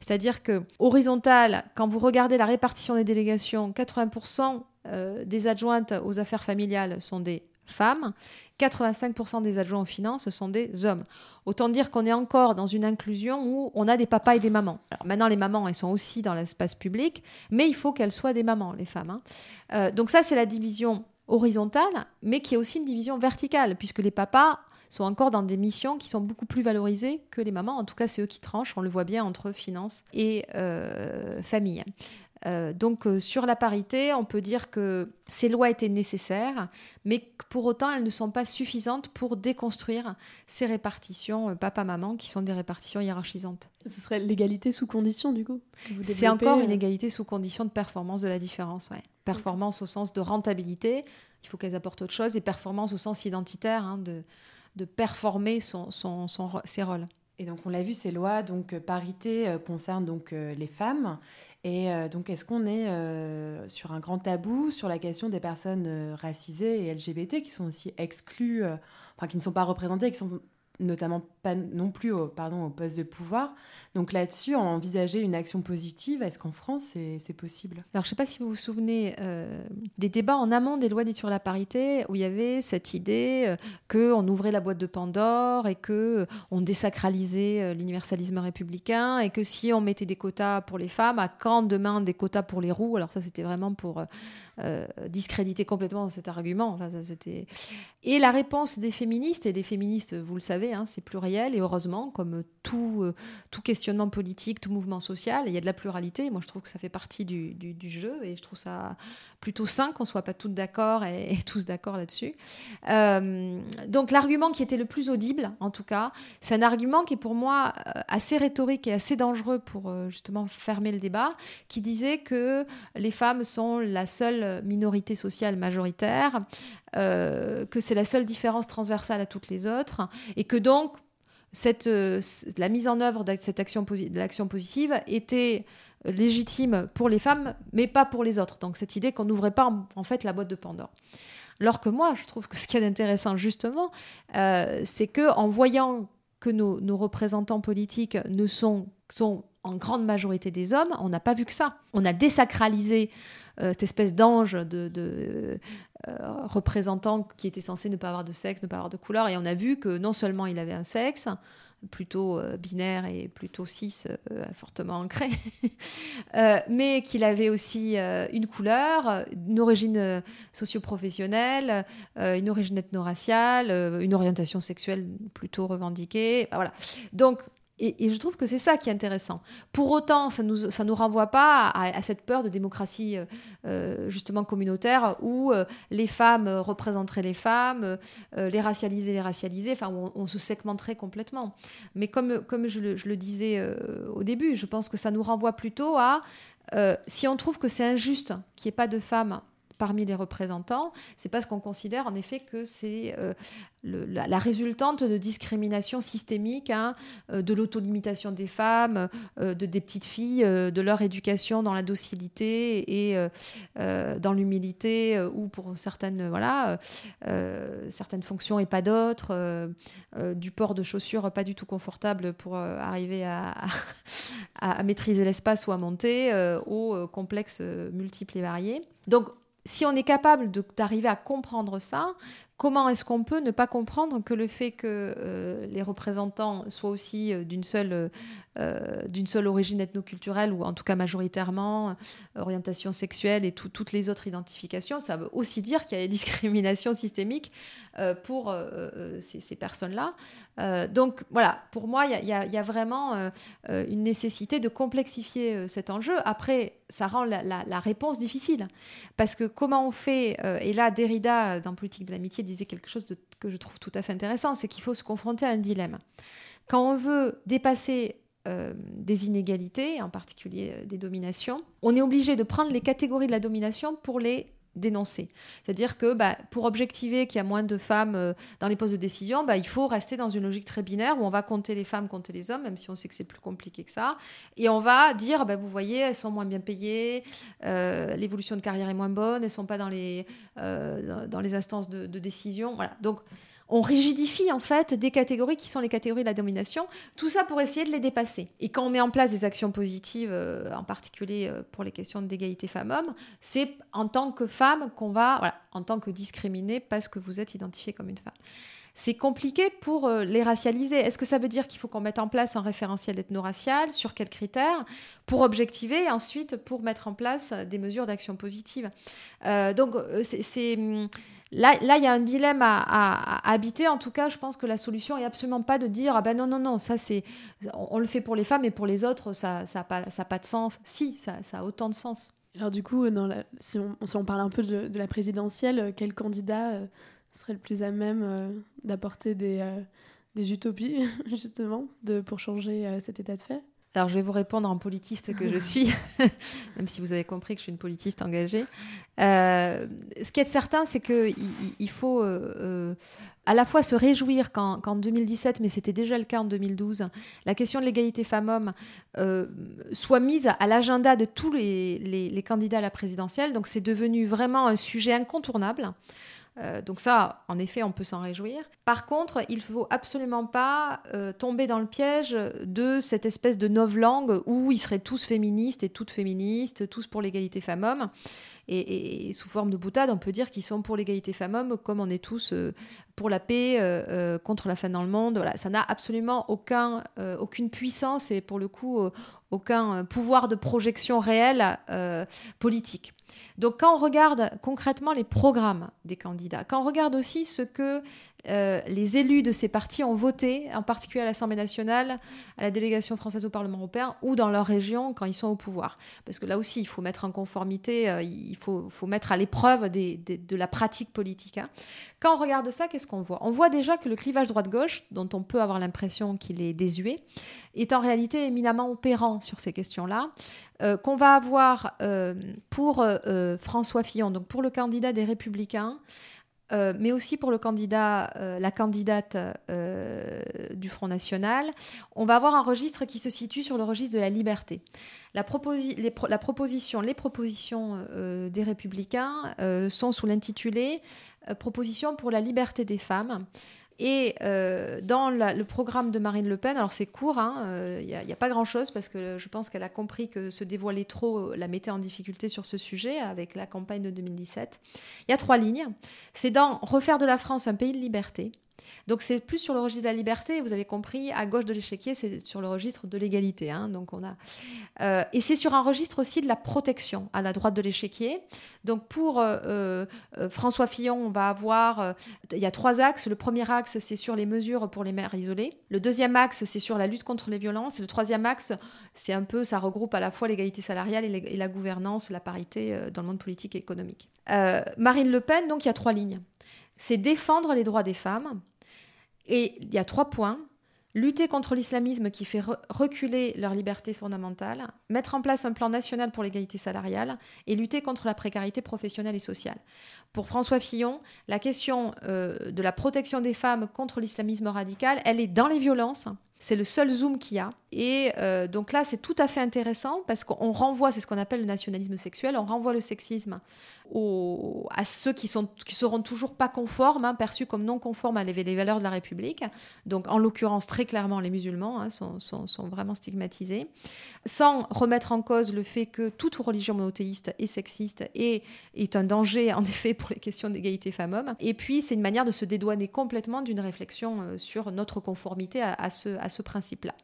C'est-à-dire que horizontale, quand vous regardez la répartition des délégations, 80% euh, des adjointes aux affaires familiales sont des femmes, 85% des adjoints aux finances sont des hommes. Autant dire qu'on est encore dans une inclusion où on a des papas et des mamans. Alors maintenant, les mamans, elles sont aussi dans l'espace public, mais il faut qu'elles soient des mamans, les femmes. hein. Euh, donc ça, c'est la division horizontale, mais qui est aussi une division verticale, puisque les papas sont encore dans des missions qui sont beaucoup plus valorisées que les mamans. En tout cas, c'est eux qui tranchent, on le voit bien entre finances et euh, famille. Euh, donc euh, sur la parité, on peut dire que ces lois étaient nécessaires, mais pour autant elles ne sont pas suffisantes pour déconstruire ces répartitions euh, papa-maman qui sont des répartitions hiérarchisantes. Ce serait l'égalité sous condition, du coup C'est encore une égalité sous condition de performance de la différence. ouais. Performance au sens de rentabilité, il faut qu'elles apportent autre chose, et performance au sens identitaire, hein, de, de performer son, son- son ro- ses rôles. Et donc on l'a vu, ces lois donc euh, parité euh, concernent donc euh, les femmes. Et donc est-ce qu'on est sur un grand tabou sur la question des personnes racisées et LGBT qui sont aussi exclues, enfin qui ne sont pas représentées, qui sont notamment pas non plus au, poste de pouvoir. Donc là-dessus, envisager une action positive, est-ce qu'en France c'est possible? Alors, je ne sais pas si vous vous souvenez euh, des débats en amont des lois dites sur la parité, où il y avait cette idée euh, qu'on ouvrait la boîte de Pandore et que euh, on désacralisait euh, l'universalisme républicain et que si on mettait des quotas pour les femmes, à quand demain des quotas pour les roues? Alors ça, c'était vraiment pour euh, discréditer complètement cet argument. Enfin, ça. Et la réponse des féministes, et des féministes, vous le savez, hein, c'est pluriel, et heureusement, comme tout, euh, tout questionnement politique, tout mouvement social, il y a de la pluralité. Moi, je trouve que ça fait partie du, du- jeu, et je trouve ça plutôt sain qu'on soit pas toutes d'accord et, tous d'accord là-dessus. Euh, donc, l'argument qui était le plus audible, en tout cas, c'est un argument qui est pour moi euh, assez rhétorique et assez dangereux pour justement fermer le débat, qui disait que les femmes sont la seule minorité sociale majoritaire, que c'est la seule différence transversale à toutes les autres, et que donc euh, la mise en œuvre de cette action, l'action positive était légitime pour les femmes, mais pas pour les autres. Donc cette idée qu'on n'ouvrait pas en, fait la boîte de Pandore. Alors que moi, je trouve que ce qui est intéressant justement, euh, c'est que en voyant que nos, représentants politiques ne sont, en grande majorité des hommes, on n'a pas vu que ça. On a désacralisé euh, cette espèce d'ange de, euh, représentant qui était censé ne pas avoir de sexe, ne pas avoir de couleur, et on a vu que non seulement il avait un sexe, plutôt euh, binaire et plutôt cis, euh, fortement ancré, mais qu'il avait aussi une couleur, une origine socio-professionnelle, une origine ethno-raciale, une orientation sexuelle plutôt revendiquée. Voilà. Donc, et, je trouve que c'est ça qui est intéressant. Pour autant, ça ne nous, ça nous renvoie pas à, cette peur de démocratie euh, euh, justement communautaire où euh, les femmes représenteraient les femmes, les racialisés les racialisés, enfin on, se segmenterait complètement. Mais comme, comme je, le, je le disais au début, je pense que ça nous renvoie plutôt à si on trouve que c'est injuste qu'il n'y ait pas de femmes parmi les représentants, c'est parce qu'on considère en effet que c'est euh, la, résultante de discrimination systémique, hein, euh, de l'autolimitation des femmes, euh, de des petites filles, de leur éducation dans la docilité et dans l'humilité, ou pour certaines, voilà, certaines fonctions et pas d'autres, du port de chaussures pas du tout confortable pour arriver à, à- maîtriser l'espace ou à monter, aux complexes multiples et variés. Donc, si on est capable d'arriver à comprendre ça, comment est-ce qu'on peut ne pas comprendre que le fait que euh, les représentants soient aussi euh, d'une seule, euh, euh, d'une seule origine ethnoculturelle, ou en tout cas majoritairement, orientation sexuelle et tout- toutes les autres identifications, ça veut aussi dire qu'il y a des discriminations systémiques pour ces, personnes-là. Donc voilà, pour moi, il y a- vraiment une nécessité de complexifier cet enjeu. Après, ça rend la, la- réponse difficile. Parce que comment on fait, et là Derrida, dans Politique de l'amitié, disait quelque chose que je trouve tout à fait intéressant, c'est qu'il faut se confronter à un dilemme. Quand on veut dépasser euh, des inégalités, en particulier euh, des dominations, on est obligé de prendre les catégories de la domination pour les dénoncer. C'est-à-dire que bah, pour objectiver qu'il y a moins de femmes euh, dans les postes de décision, bah, il faut rester dans une logique très binaire où on va compter les femmes, compter les hommes, même si on sait que c'est plus compliqué que ça. Et on va dire, bah, vous voyez, elles sont moins bien payées, euh, l'évolution de carrière est moins bonne, elles sont pas dans les, euh, dans les instances de, de décision. Voilà. Donc, on rigidifie en fait des catégories qui sont les catégories de la domination, tout ça pour essayer de les dépasser. Et quand on met en place des actions positives, euh, en particulier euh, pour les questions d'égalité femmes-hommes, c'est en tant que femme qu'on va, en tant que discriminée parce que vous êtes identifiée comme une femme. C'est compliqué pour euh, les racialiser. Est-ce que ça veut dire qu'il faut qu'on mette en place un référentiel ethno-racial? Sur quels critères? Pour objectiver et ensuite pour mettre en place des mesures d'action positive. Euh, donc, euh, c'est- hum, Là, là, il y a un dilemme à, habiter. En tout cas, je pense que la solution est absolument pas de dire ah ben non, non, non, ça c'est. On, le fait pour les femmes et pour les autres, ça pas, ça a pas de sens. Si, ça, ça a autant de sens. Alors du coup, dans la- si, on, parle un peu de, la présidentielle, euh, quel candidat euh, serait le plus à même euh, d'apporter des, euh, utopies, justement, pour changer euh, cet état de fait Alors, je vais vous répondre en politiste que je suis, même si vous avez compris que je suis une politiste engagée. Ce qui est certain, c'est qu'il il faut à la fois se réjouir qu'en qu'en 2017, mais c'était déjà le cas en 2012, la question de l'égalité femmes-hommes soit mise à l'agenda de tous les candidats à la présidentielle. Donc, c'est devenu vraiment un sujet incontournable. Euh, donc ça, en effet, on peut s'en réjouir. Par contre, il faut absolument pas euh, tomber dans le piège de cette espèce de novlangue où ils seraient tous féministes et toutes féministes, tous pour l'égalité femmes-hommes. Et, sous forme de boutade, on peut dire qu'ils sont pour l'égalité femmes-hommes, comme on est tous euh, pour la paix, contre la fin dans le monde. Voilà, ça n'a absolument aucun, aucune puissance et pour le coup aucun pouvoir de projection réel euh, politique. Donc quand on regarde concrètement les programmes des candidats, quand on regarde aussi ce que euh, les élus de ces partis ont voté, en particulier à l'Assemblée nationale, à la délégation française au Parlement européen ou dans leur région quand ils sont au pouvoir. Parce que là aussi, il faut mettre en conformité, euh, il faut, mettre à l'épreuve de la pratique politique. hein. Quand on regarde ça, qu'est-ce qu'on voit? On voit déjà que le clivage droite-gauche, dont on peut avoir l'impression qu'il est désuet, est en réalité éminemment opérant sur ces questions-là. Euh, qu'on va avoir pour François Fillon, donc pour le candidat des Républicains, euh, mais aussi pour le candidat, euh, la candidate euh, du Front National, on va avoir un registre qui se situe sur le registre de la liberté. La, proposition, les propositions des Républicains sont sous l'intitulé Proposition pour la liberté des femmes. Et euh, dans le programme de Marine Le Pen, alors c'est court, il n'y a, y a pas grand-chose parce que je pense qu'elle a compris que se dévoiler trop euh, la mettait en difficulté sur ce sujet avec la campagne de 2017. Il y a trois lignes. C'est dans Refaire de la France un pays de liberté. Donc c'est plus sur le registre de la liberté, vous avez compris, à gauche de l'échiquier, c'est sur le registre de l'égalité. hein. Donc on a euh, et c'est sur un registre aussi de la protection à la droite de l'échiquier. Donc pour euh, euh, François Fillon, on va avoir, il y a trois axes. Le premier axe, c'est sur les mesures pour les mères isolées. Le deuxième axe, c'est sur la lutte contre les violences. Et le troisième axe, c'est un peu, ça regroupe à la fois l'égalité salariale et, la gouvernance, la parité dans le monde politique et économique. Marine Le Pen, donc il y a trois lignes. C'est défendre les droits des femmes. Et il y a trois points. Lutter contre l'islamisme qui fait re- reculer leurs libertés fondamentales, mettre en place un plan national pour l'égalité salariale et lutter contre la précarité professionnelle et sociale. Pour François Fillon, la question euh, de la protection des femmes contre l'islamisme radical, elle est dans les violences. C'est le seul zoom qu'il y a. Et euh, donc là, c'est tout à fait intéressant parce qu'on renvoie, c'est ce qu'on appelle le nationalisme sexuel, on renvoie le sexisme aux- à ceux qui, sont, seront toujours pas conformes, hein, perçus comme non conformes à les, valeurs de la République. Donc en l'occurrence, très clairement, les musulmans hein, sont, vraiment stigmatisés. Sans remettre en cause le fait que toute religion monothéiste est sexiste et est un danger, en effet, pour les questions d'égalité femmes-hommes. Et puis, c'est une manière de se dédouaner complètement d'une réflexion euh, sur notre conformité à, ce, principe-là.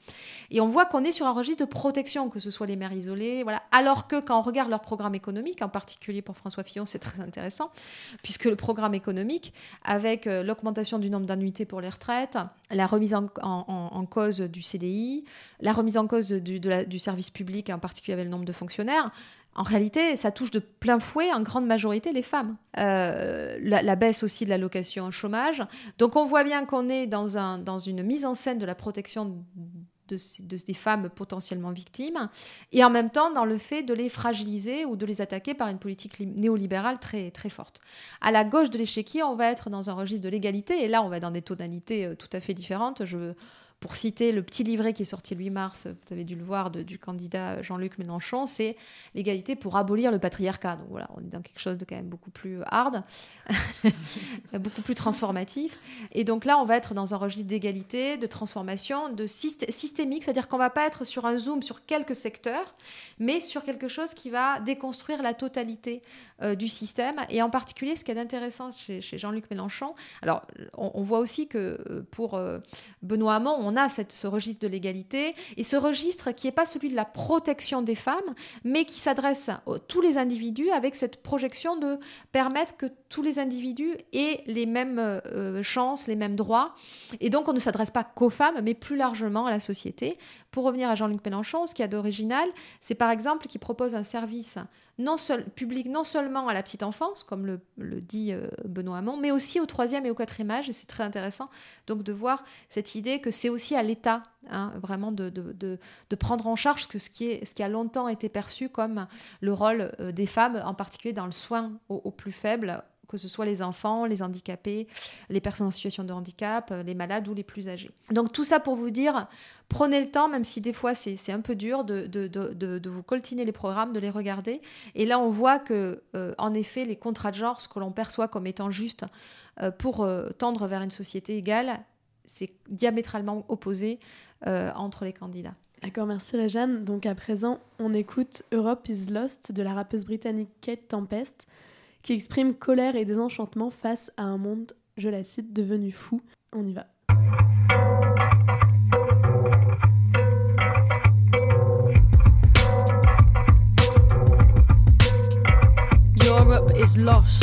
On voit qu'on est sur un registre de protection, que ce soit les mères isolées, voilà. Alors que quand on regarde leur programme économique, en particulier pour François Fillon, c'est très intéressant, puisque le programme économique, avec euh, l'augmentation du nombre d'annuités pour les retraites, la remise en, cause du CDI, la remise en cause du, service public, en particulier avec le nombre de fonctionnaires, en réalité, ça touche de plein fouet en grande majorité les femmes. Euh, la, baisse aussi de l'allocation chômage. Donc on voit bien qu'on est dans une mise en scène de la protection de, des femmes potentiellement victimes, et en même temps dans le fait de les fragiliser ou de les attaquer par une politique li- néolibérale très, très forte. À la gauche de l'échiquier, on va être dans un registre de l'égalité, et là on va dans des tonalités euh, tout à fait différentes. Je pour citer le petit livret qui est sorti le 8 mars, vous avez dû le voir, du candidat Jean-Luc Mélenchon, c'est l'égalité pour abolir le patriarcat. Donc voilà, on est dans quelque chose de quand même beaucoup plus hard, beaucoup plus transformatif. Et donc là, on va être dans un registre d'égalité, de transformation, de syst- systémique, c'est-à-dire qu'on va pas être sur un zoom sur quelques secteurs, mais sur quelque chose qui va déconstruire la totalité euh, du système. Et en particulier, ce qui est intéressant chez, Jean-Luc Mélenchon, alors on, on voit aussi que euh, pour euh, Benoît Hamon, on a cette, ce registre de l'égalité, et ce registre qui n'est pas celui de la protection des femmes, mais qui s'adresse à tous les individus avec cette projection de permettre que tous les individus aient les mêmes euh, chances, les mêmes droits. Et donc, on ne s'adresse pas qu'aux femmes, mais plus largement à la société. Pour revenir à Jean-Luc Mélenchon, ce qu'il y a d'original, c'est par exemple qu'il propose un service non seul, public non seulement à la petite enfance, comme le, dit euh, Benoît Hamon, mais aussi au troisième et au quatrième âge. Et c'est très intéressant donc de voir cette idée que c'est aussi à l'État hein, de, prendre en charge ce, qui a longtemps été perçu comme le rôle euh, des femmes, en particulier dans le soin aux plus faibles, que ce soit les enfants, les handicapés, les personnes en situation de handicap, euh, les malades ou les plus âgés. Donc tout ça pour vous dire, prenez le temps, même si des fois c'est un peu dur, de, de, de, de- vous coltiner les programmes, de les regarder. Et là, on voit que, euh, en effet, les contrats de genre, ce que l'on perçoit comme étant juste euh, pour tendre vers une société égale, c'est diamétralement opposé entre les candidats. D'accord, merci Réjeanne. Donc à présent, on écoute Europe is Lost de la rappeuse britannique Kate Tempest, qui exprime colère et désenchantement face à un monde, je la cite, devenu fou. On y va. Europe is lost.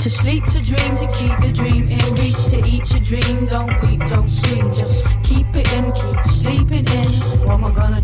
To sleep, to dream, to keep your dream in reach, to eat your dream. Don't weep, don't scream, just keep it in, keep sleeping in. What am I gonna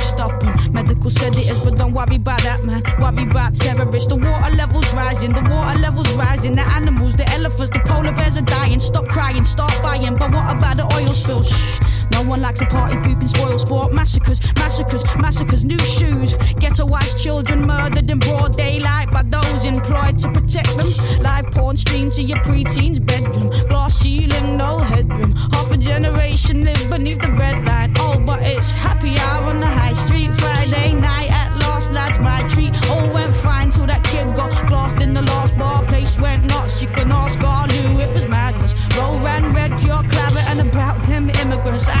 stopping. Medical sedatives, but don't worry about that, man. Worry about terrorists. The water levels rising, the water levels rising. The animals, the elephants, the polar bears are dying. Stop crying, start buying. But what about the oil spill? Shh. No one likes a party pooping spoil sport. Massacres, massacres, massacres. New shoes. Ghettoized children murdered in broad daylight by those employed to protect them. Live porn streamed to your preteen's bedroom. Glass ceiling, no headroom. Half a generation live beneath the breadline. Oh, but it's happy hour on the high street. Friday night at last, lads, my treat. All went fine till that kid got lost in the last bar. Place went nuts. You can ask Arlu, it was madness. Roll ran red, pure claret, and about them immigrants. I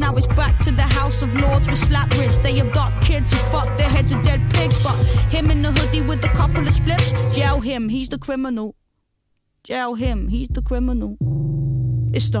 Now it's back to the House of Lords with slap wrists. They abduct kids and fuck their heads of dead pigs. But him in the hoodie with a couple of spliffs, jail him, he's the criminal. Jail him, he's the criminal. It's the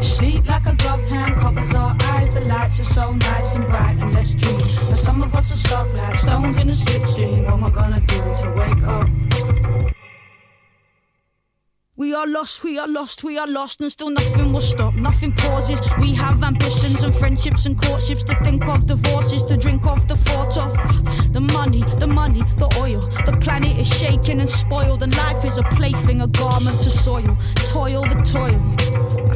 Sleep like a gloved hand covers our eyes. The lights are so nice and bright and let's dream. But some of us are stuck like stones in a slipstream. What am I gonna do to wake up? We are lost, we are lost, we are lost, and still nothing will stop, nothing pauses. We have ambitions and friendships and courtships to think of, divorces to drink of, the thought of ah, the money, the money, the oil. The planet is shaken and spoiled, and life is a plaything, a garment to soil. Toil, the toil.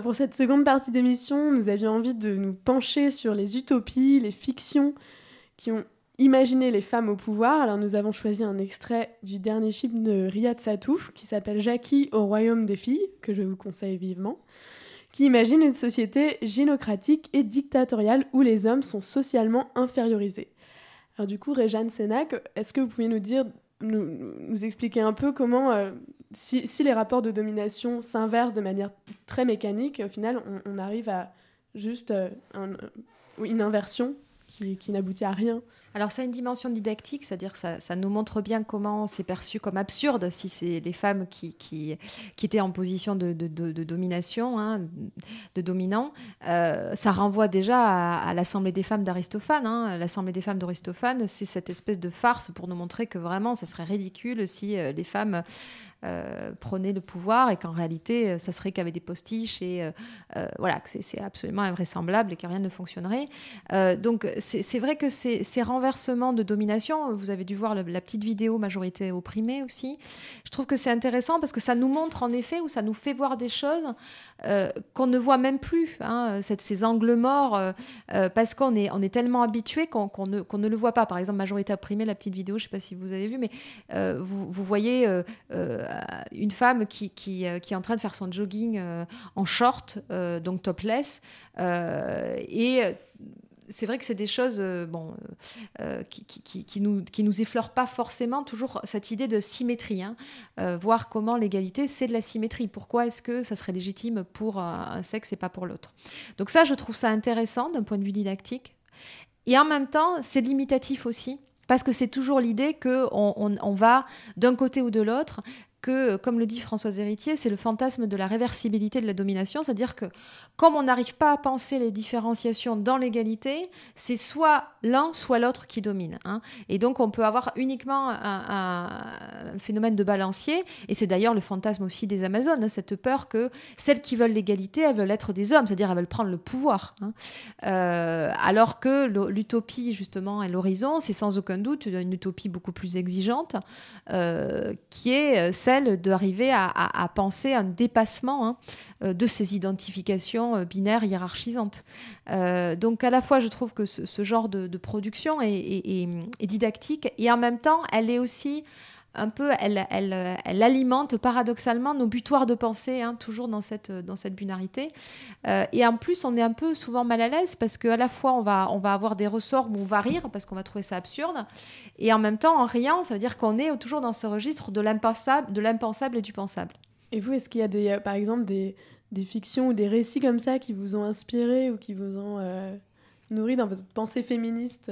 Pour cette seconde partie d'émission, nous avions envie de nous pencher sur les utopies, les fictions qui ont imaginé les femmes au pouvoir. Alors nous avons choisi un extrait du dernier film de Riyad Satouf qui s'appelle Jackie au royaume des filles, que je vous conseille vivement, qui imagine une société gynocratique et dictatoriale où les hommes sont socialement infériorisés. Alors du coup, Réjeanne Sénac, est-ce que vous pouvez nous dire, nous, nous expliquer un peu comment, euh, si, les rapports de domination s'inversent de manière très mécanique, au final, on, arrive à juste euh, euh, une inversion qui, n'aboutit à rien Alors ça a une dimension didactique, c'est-à-dire que ça, nous montre bien comment c'est perçu comme absurde si c'est les femmes qui, étaient en position de, domination, hein, de dominant. Euh, ça renvoie déjà à, l'Assemblée des femmes d'Aristophane. hein. L'Assemblée des femmes d'Aristophane, c'est cette espèce de farce pour nous montrer que vraiment, ça serait ridicule si les femmes euh, prenaient le pouvoir et qu'en réalité, euh, ça serait qu'avec des postiches et euh, euh, voilà, que c'est- absolument invraisemblable et que rien ne fonctionnerait. Donc c'est vrai que ces, renversements de domination, vous avez dû voir la petite vidéo majorité opprimée aussi, je trouve que c'est intéressant parce que ça nous montre en effet ou ça nous fait voir des choses qu'on ne voit même plus, hein, ces angles morts, parce qu'on est, on est tellement habitué qu'on ne, ne le voit pas. Par exemple, majorité opprimée, la petite vidéo, je ne sais pas si vous avez vu, mais vous, voyez une femme qui, euh, qui est en train de faire son jogging euh, en short, euh, donc topless, euh, et euh, c'est vrai que c'est des choses euh, bon, euh, qui, qui, nous, qui nous effleurent pas forcément toujours cette idée de symétrie. hein. Euh, voir comment l'égalité, c'est de la symétrie. Pourquoi est-ce que ça serait légitime pour un, un sexe et pas pour l'autre? Donc ça, je trouve ça intéressant d'un point de vue didactique. Et en même temps, c'est limitatif aussi. Parce que c'est toujours l'idée qu'on on, on va d'un côté ou de l'autre, que, comme le dit Françoise Héritier, c'est le fantasme de la réversibilité de la domination, c'est-à-dire que comme on n'arrive pas à penser les différenciations dans l'égalité, c'est soit l'un, soit l'autre qui domine. hein. Et donc on peut avoir uniquement un, un- phénomène de balancier, et c'est d'ailleurs le fantasme aussi des Amazones, hein, cette peur que celles qui veulent l'égalité, elles veulent être des hommes, c'est-à-dire elles veulent prendre le pouvoir. hein. Euh, alors que l'utopie, justement, et l'horizon, c'est sans aucun doute une utopie beaucoup plus exigeante, euh, qui est celle d'arriver à, à- à penser un dépassement hein, euh, de ces identifications binaires hiérarchisantes. Donc à la fois, je trouve que ce, genre de, production est didactique, et en même temps, elle est aussi un peu, elle, elle, elle alimente paradoxalement nos butoirs de pensée, hein, toujours dans cette, dans cette binarité. Euh, et en plus, on est un peu souvent mal à l'aise parce qu'à la fois, on va, on va avoir des ressorts où on va rire parce qu'on va trouver ça absurde. Et en même temps, en riant, ça veut dire qu'on est toujours dans ce registre de l'impensable, et du pensable. Et vous, est-ce qu'il y a des, euh, par exemple des, des fictions ou des récits comme ça qui vous ont inspiré ou qui vous ont euh, nourri dans votre pensée féministe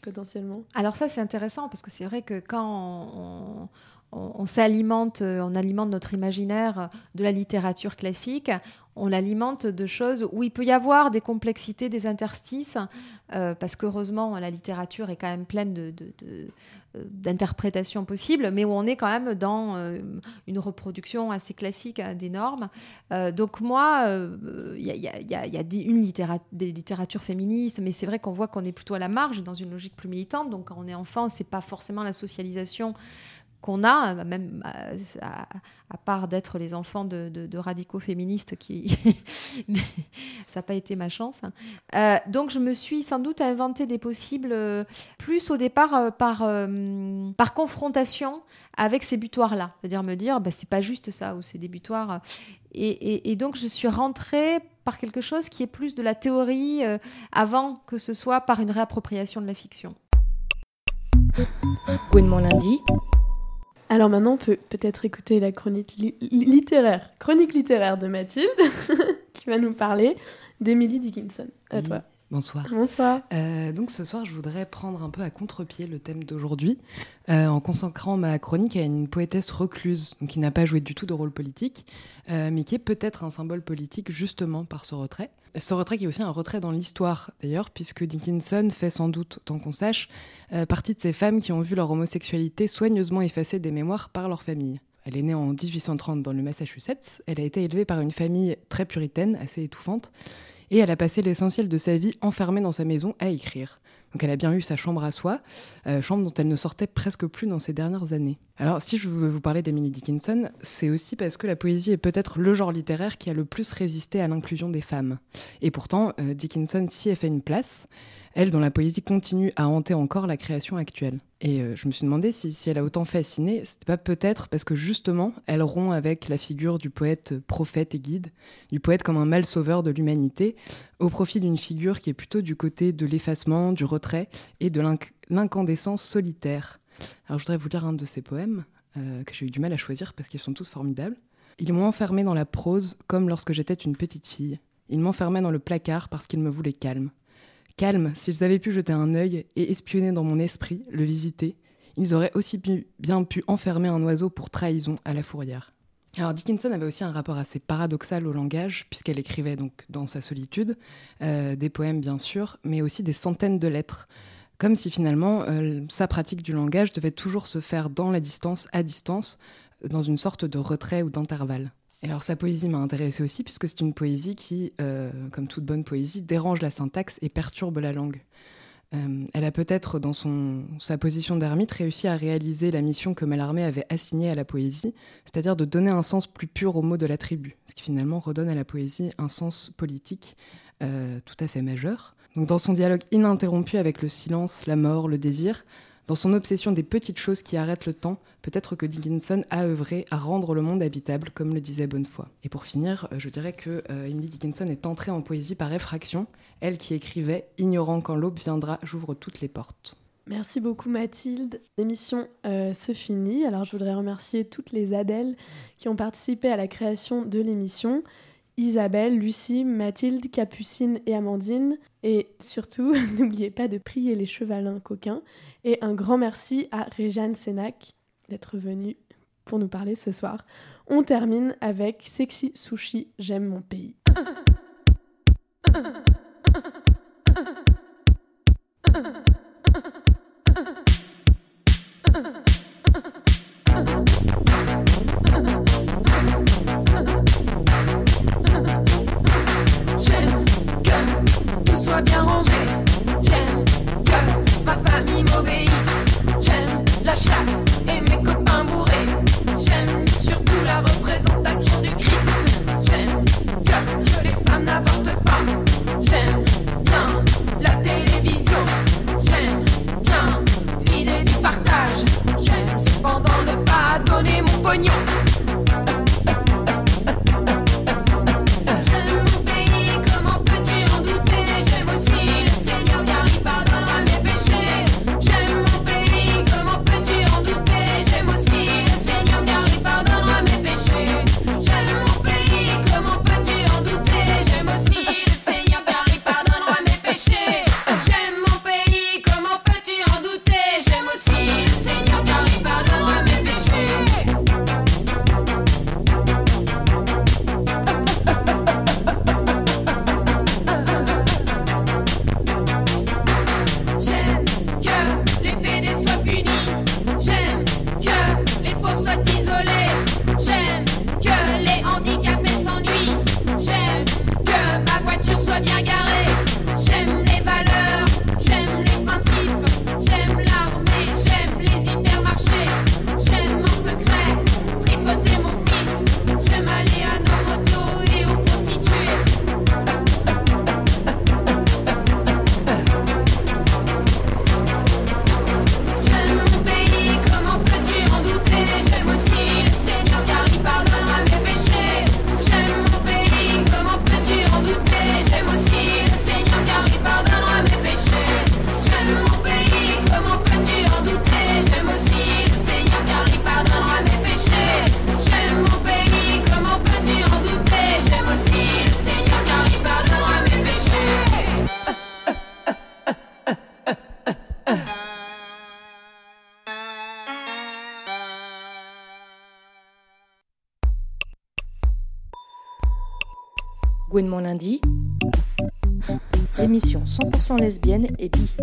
potentiellement. Alors ça, c'est intéressant parce que c'est vrai que quand on, on, s'alimente, euh, on alimente notre imaginaire de la littérature classique, on l'alimente de choses où il peut y avoir des complexités, des interstices, euh, parce qu'heureusement, la littérature est quand même pleine de, de- de- euh, d'interprétations possibles, mais où on est quand même dans une reproduction assez classique hein, des normes. Donc moi, il y a, y a- des, une littéra- des littératures féministes, mais c'est vrai qu'on voit qu'on est plutôt à la marge, dans une logique plus militante. Donc quand on est enfant, c'est pas forcément la socialisation qu'on a, euh, même euh, à, part d'être les enfants de, radicaux féministes qui... Ça n'a pas été ma chance. hein. Euh, donc je me suis sans doute inventé des possibles plus au départ par, par confrontation avec ces butoirs-là. C'est-à-dire me dire, bah, c'est pas juste ça, ou c'est des butoirs. Et, donc je suis rentrée par quelque chose qui est plus de la théorie avant que ce soit par une réappropriation de la fiction. Gouinement lundi. Alors maintenant, on peut peut-être écouter la chronique li- li- littéraire, chronique littéraire de Mathilde, qui va nous parler d'Emily Dickinson. À Oui, toi. Bonsoir. Bonsoir. Euh, donc ce soir, je voudrais prendre un peu à contre-pied le thème d'aujourd'hui, euh, en consacrant ma chronique à une poétesse recluse, donc qui n'a pas joué du tout de rôle politique, euh, mais qui est peut-être un symbole politique justement par ce retrait. Ce retrait qui est aussi un retrait dans l'histoire d'ailleurs, puisque Dickinson fait sans doute, tant qu'on sache, euh, partie de ces femmes qui ont vu leur homosexualité soigneusement effacée des mémoires par leur famille. Elle est née en 1830 dans le Massachusetts. Elle a été élevée par une famille très puritaine, assez étouffante, et elle a passé l'essentiel de sa vie enfermée dans sa maison à écrire. Donc elle a bien eu sa chambre à soi, euh, chambre dont elle ne sortait presque plus dans ces dernières années. Alors si je veux vous parler d'Emily Dickinson, c'est aussi parce que la poésie est peut-être le genre littéraire qui a le plus résisté à l'inclusion des femmes. Et pourtant, euh, Dickinson s'y est fait une place, elle dont la poésie continue à hanter encore la création actuelle. Et euh, je me suis demandé si, elle a autant fasciné, c'était pas peut-être parce que justement, elle rompt avec la figure du poète euh, prophète et guide, du poète comme un mal sauveur de l'humanité, au profit d'une figure qui est plutôt du côté de l'effacement, du retrait et de l'inc- l'incandescence solitaire. Alors je voudrais vous lire un de ses poèmes, euh, que j'ai eu du mal à choisir parce qu'ils sont tous formidables. Ils m'ont enfermé dans la prose comme lorsque j'étais une petite fille. Ils m'enfermaient dans le placard parce qu'ils me voulaient calme. Calme, s'ils avaient pu jeter un œil et espionner dans mon esprit, le visiter, ils auraient aussi bien pu enfermer un oiseau pour trahison à la fourrière. Alors Dickinson avait aussi un rapport assez paradoxal au langage, puisqu'elle écrivait donc dans sa solitude, euh, des poèmes bien sûr, mais aussi des centaines de lettres. Comme si finalement euh, sa pratique du langage devait toujours se faire dans la distance, à distance, dans une sorte de retrait ou d'intervalle. Alors sa poésie m'a intéressée aussi, puisque c'est une poésie qui, euh, comme toute bonne poésie, dérange la syntaxe et perturbe la langue. Euh, elle a peut-être, dans son, sa position d'ermite, réussi à réaliser la mission que Mallarmé avait assignée à la poésie, c'est-à-dire de donner un sens plus pur aux mots de la tribu, ce qui finalement redonne à la poésie un sens politique euh, tout à fait majeur. Donc dans son dialogue ininterrompu avec le silence, la mort, le désir, dans son obsession des petites choses qui arrêtent le temps, peut-être que Dickinson a œuvré à rendre le monde habitable, comme le disait Bonnefoy. Et pour finir, euh, je dirais que euh, Emily Dickinson est entrée en poésie par effraction, elle qui écrivait Ignorant quand l'aube viendra, j'ouvre toutes les portes. Merci beaucoup Mathilde. L'émission euh, se finit. Alors je voudrais remercier toutes les Adèles qui ont participé à la création de l'émission. Isabelle, Lucie, Mathilde, Capucine et Amandine. Et surtout, n'oubliez pas de prier les chevalins coquins. Et un grand merci à Réjeanne Sénac d'être venue pour nous parler ce soir. On termine avec Sexy Sushi, j'aime mon pays. lundi, l'émission 100% lesbienne et bi.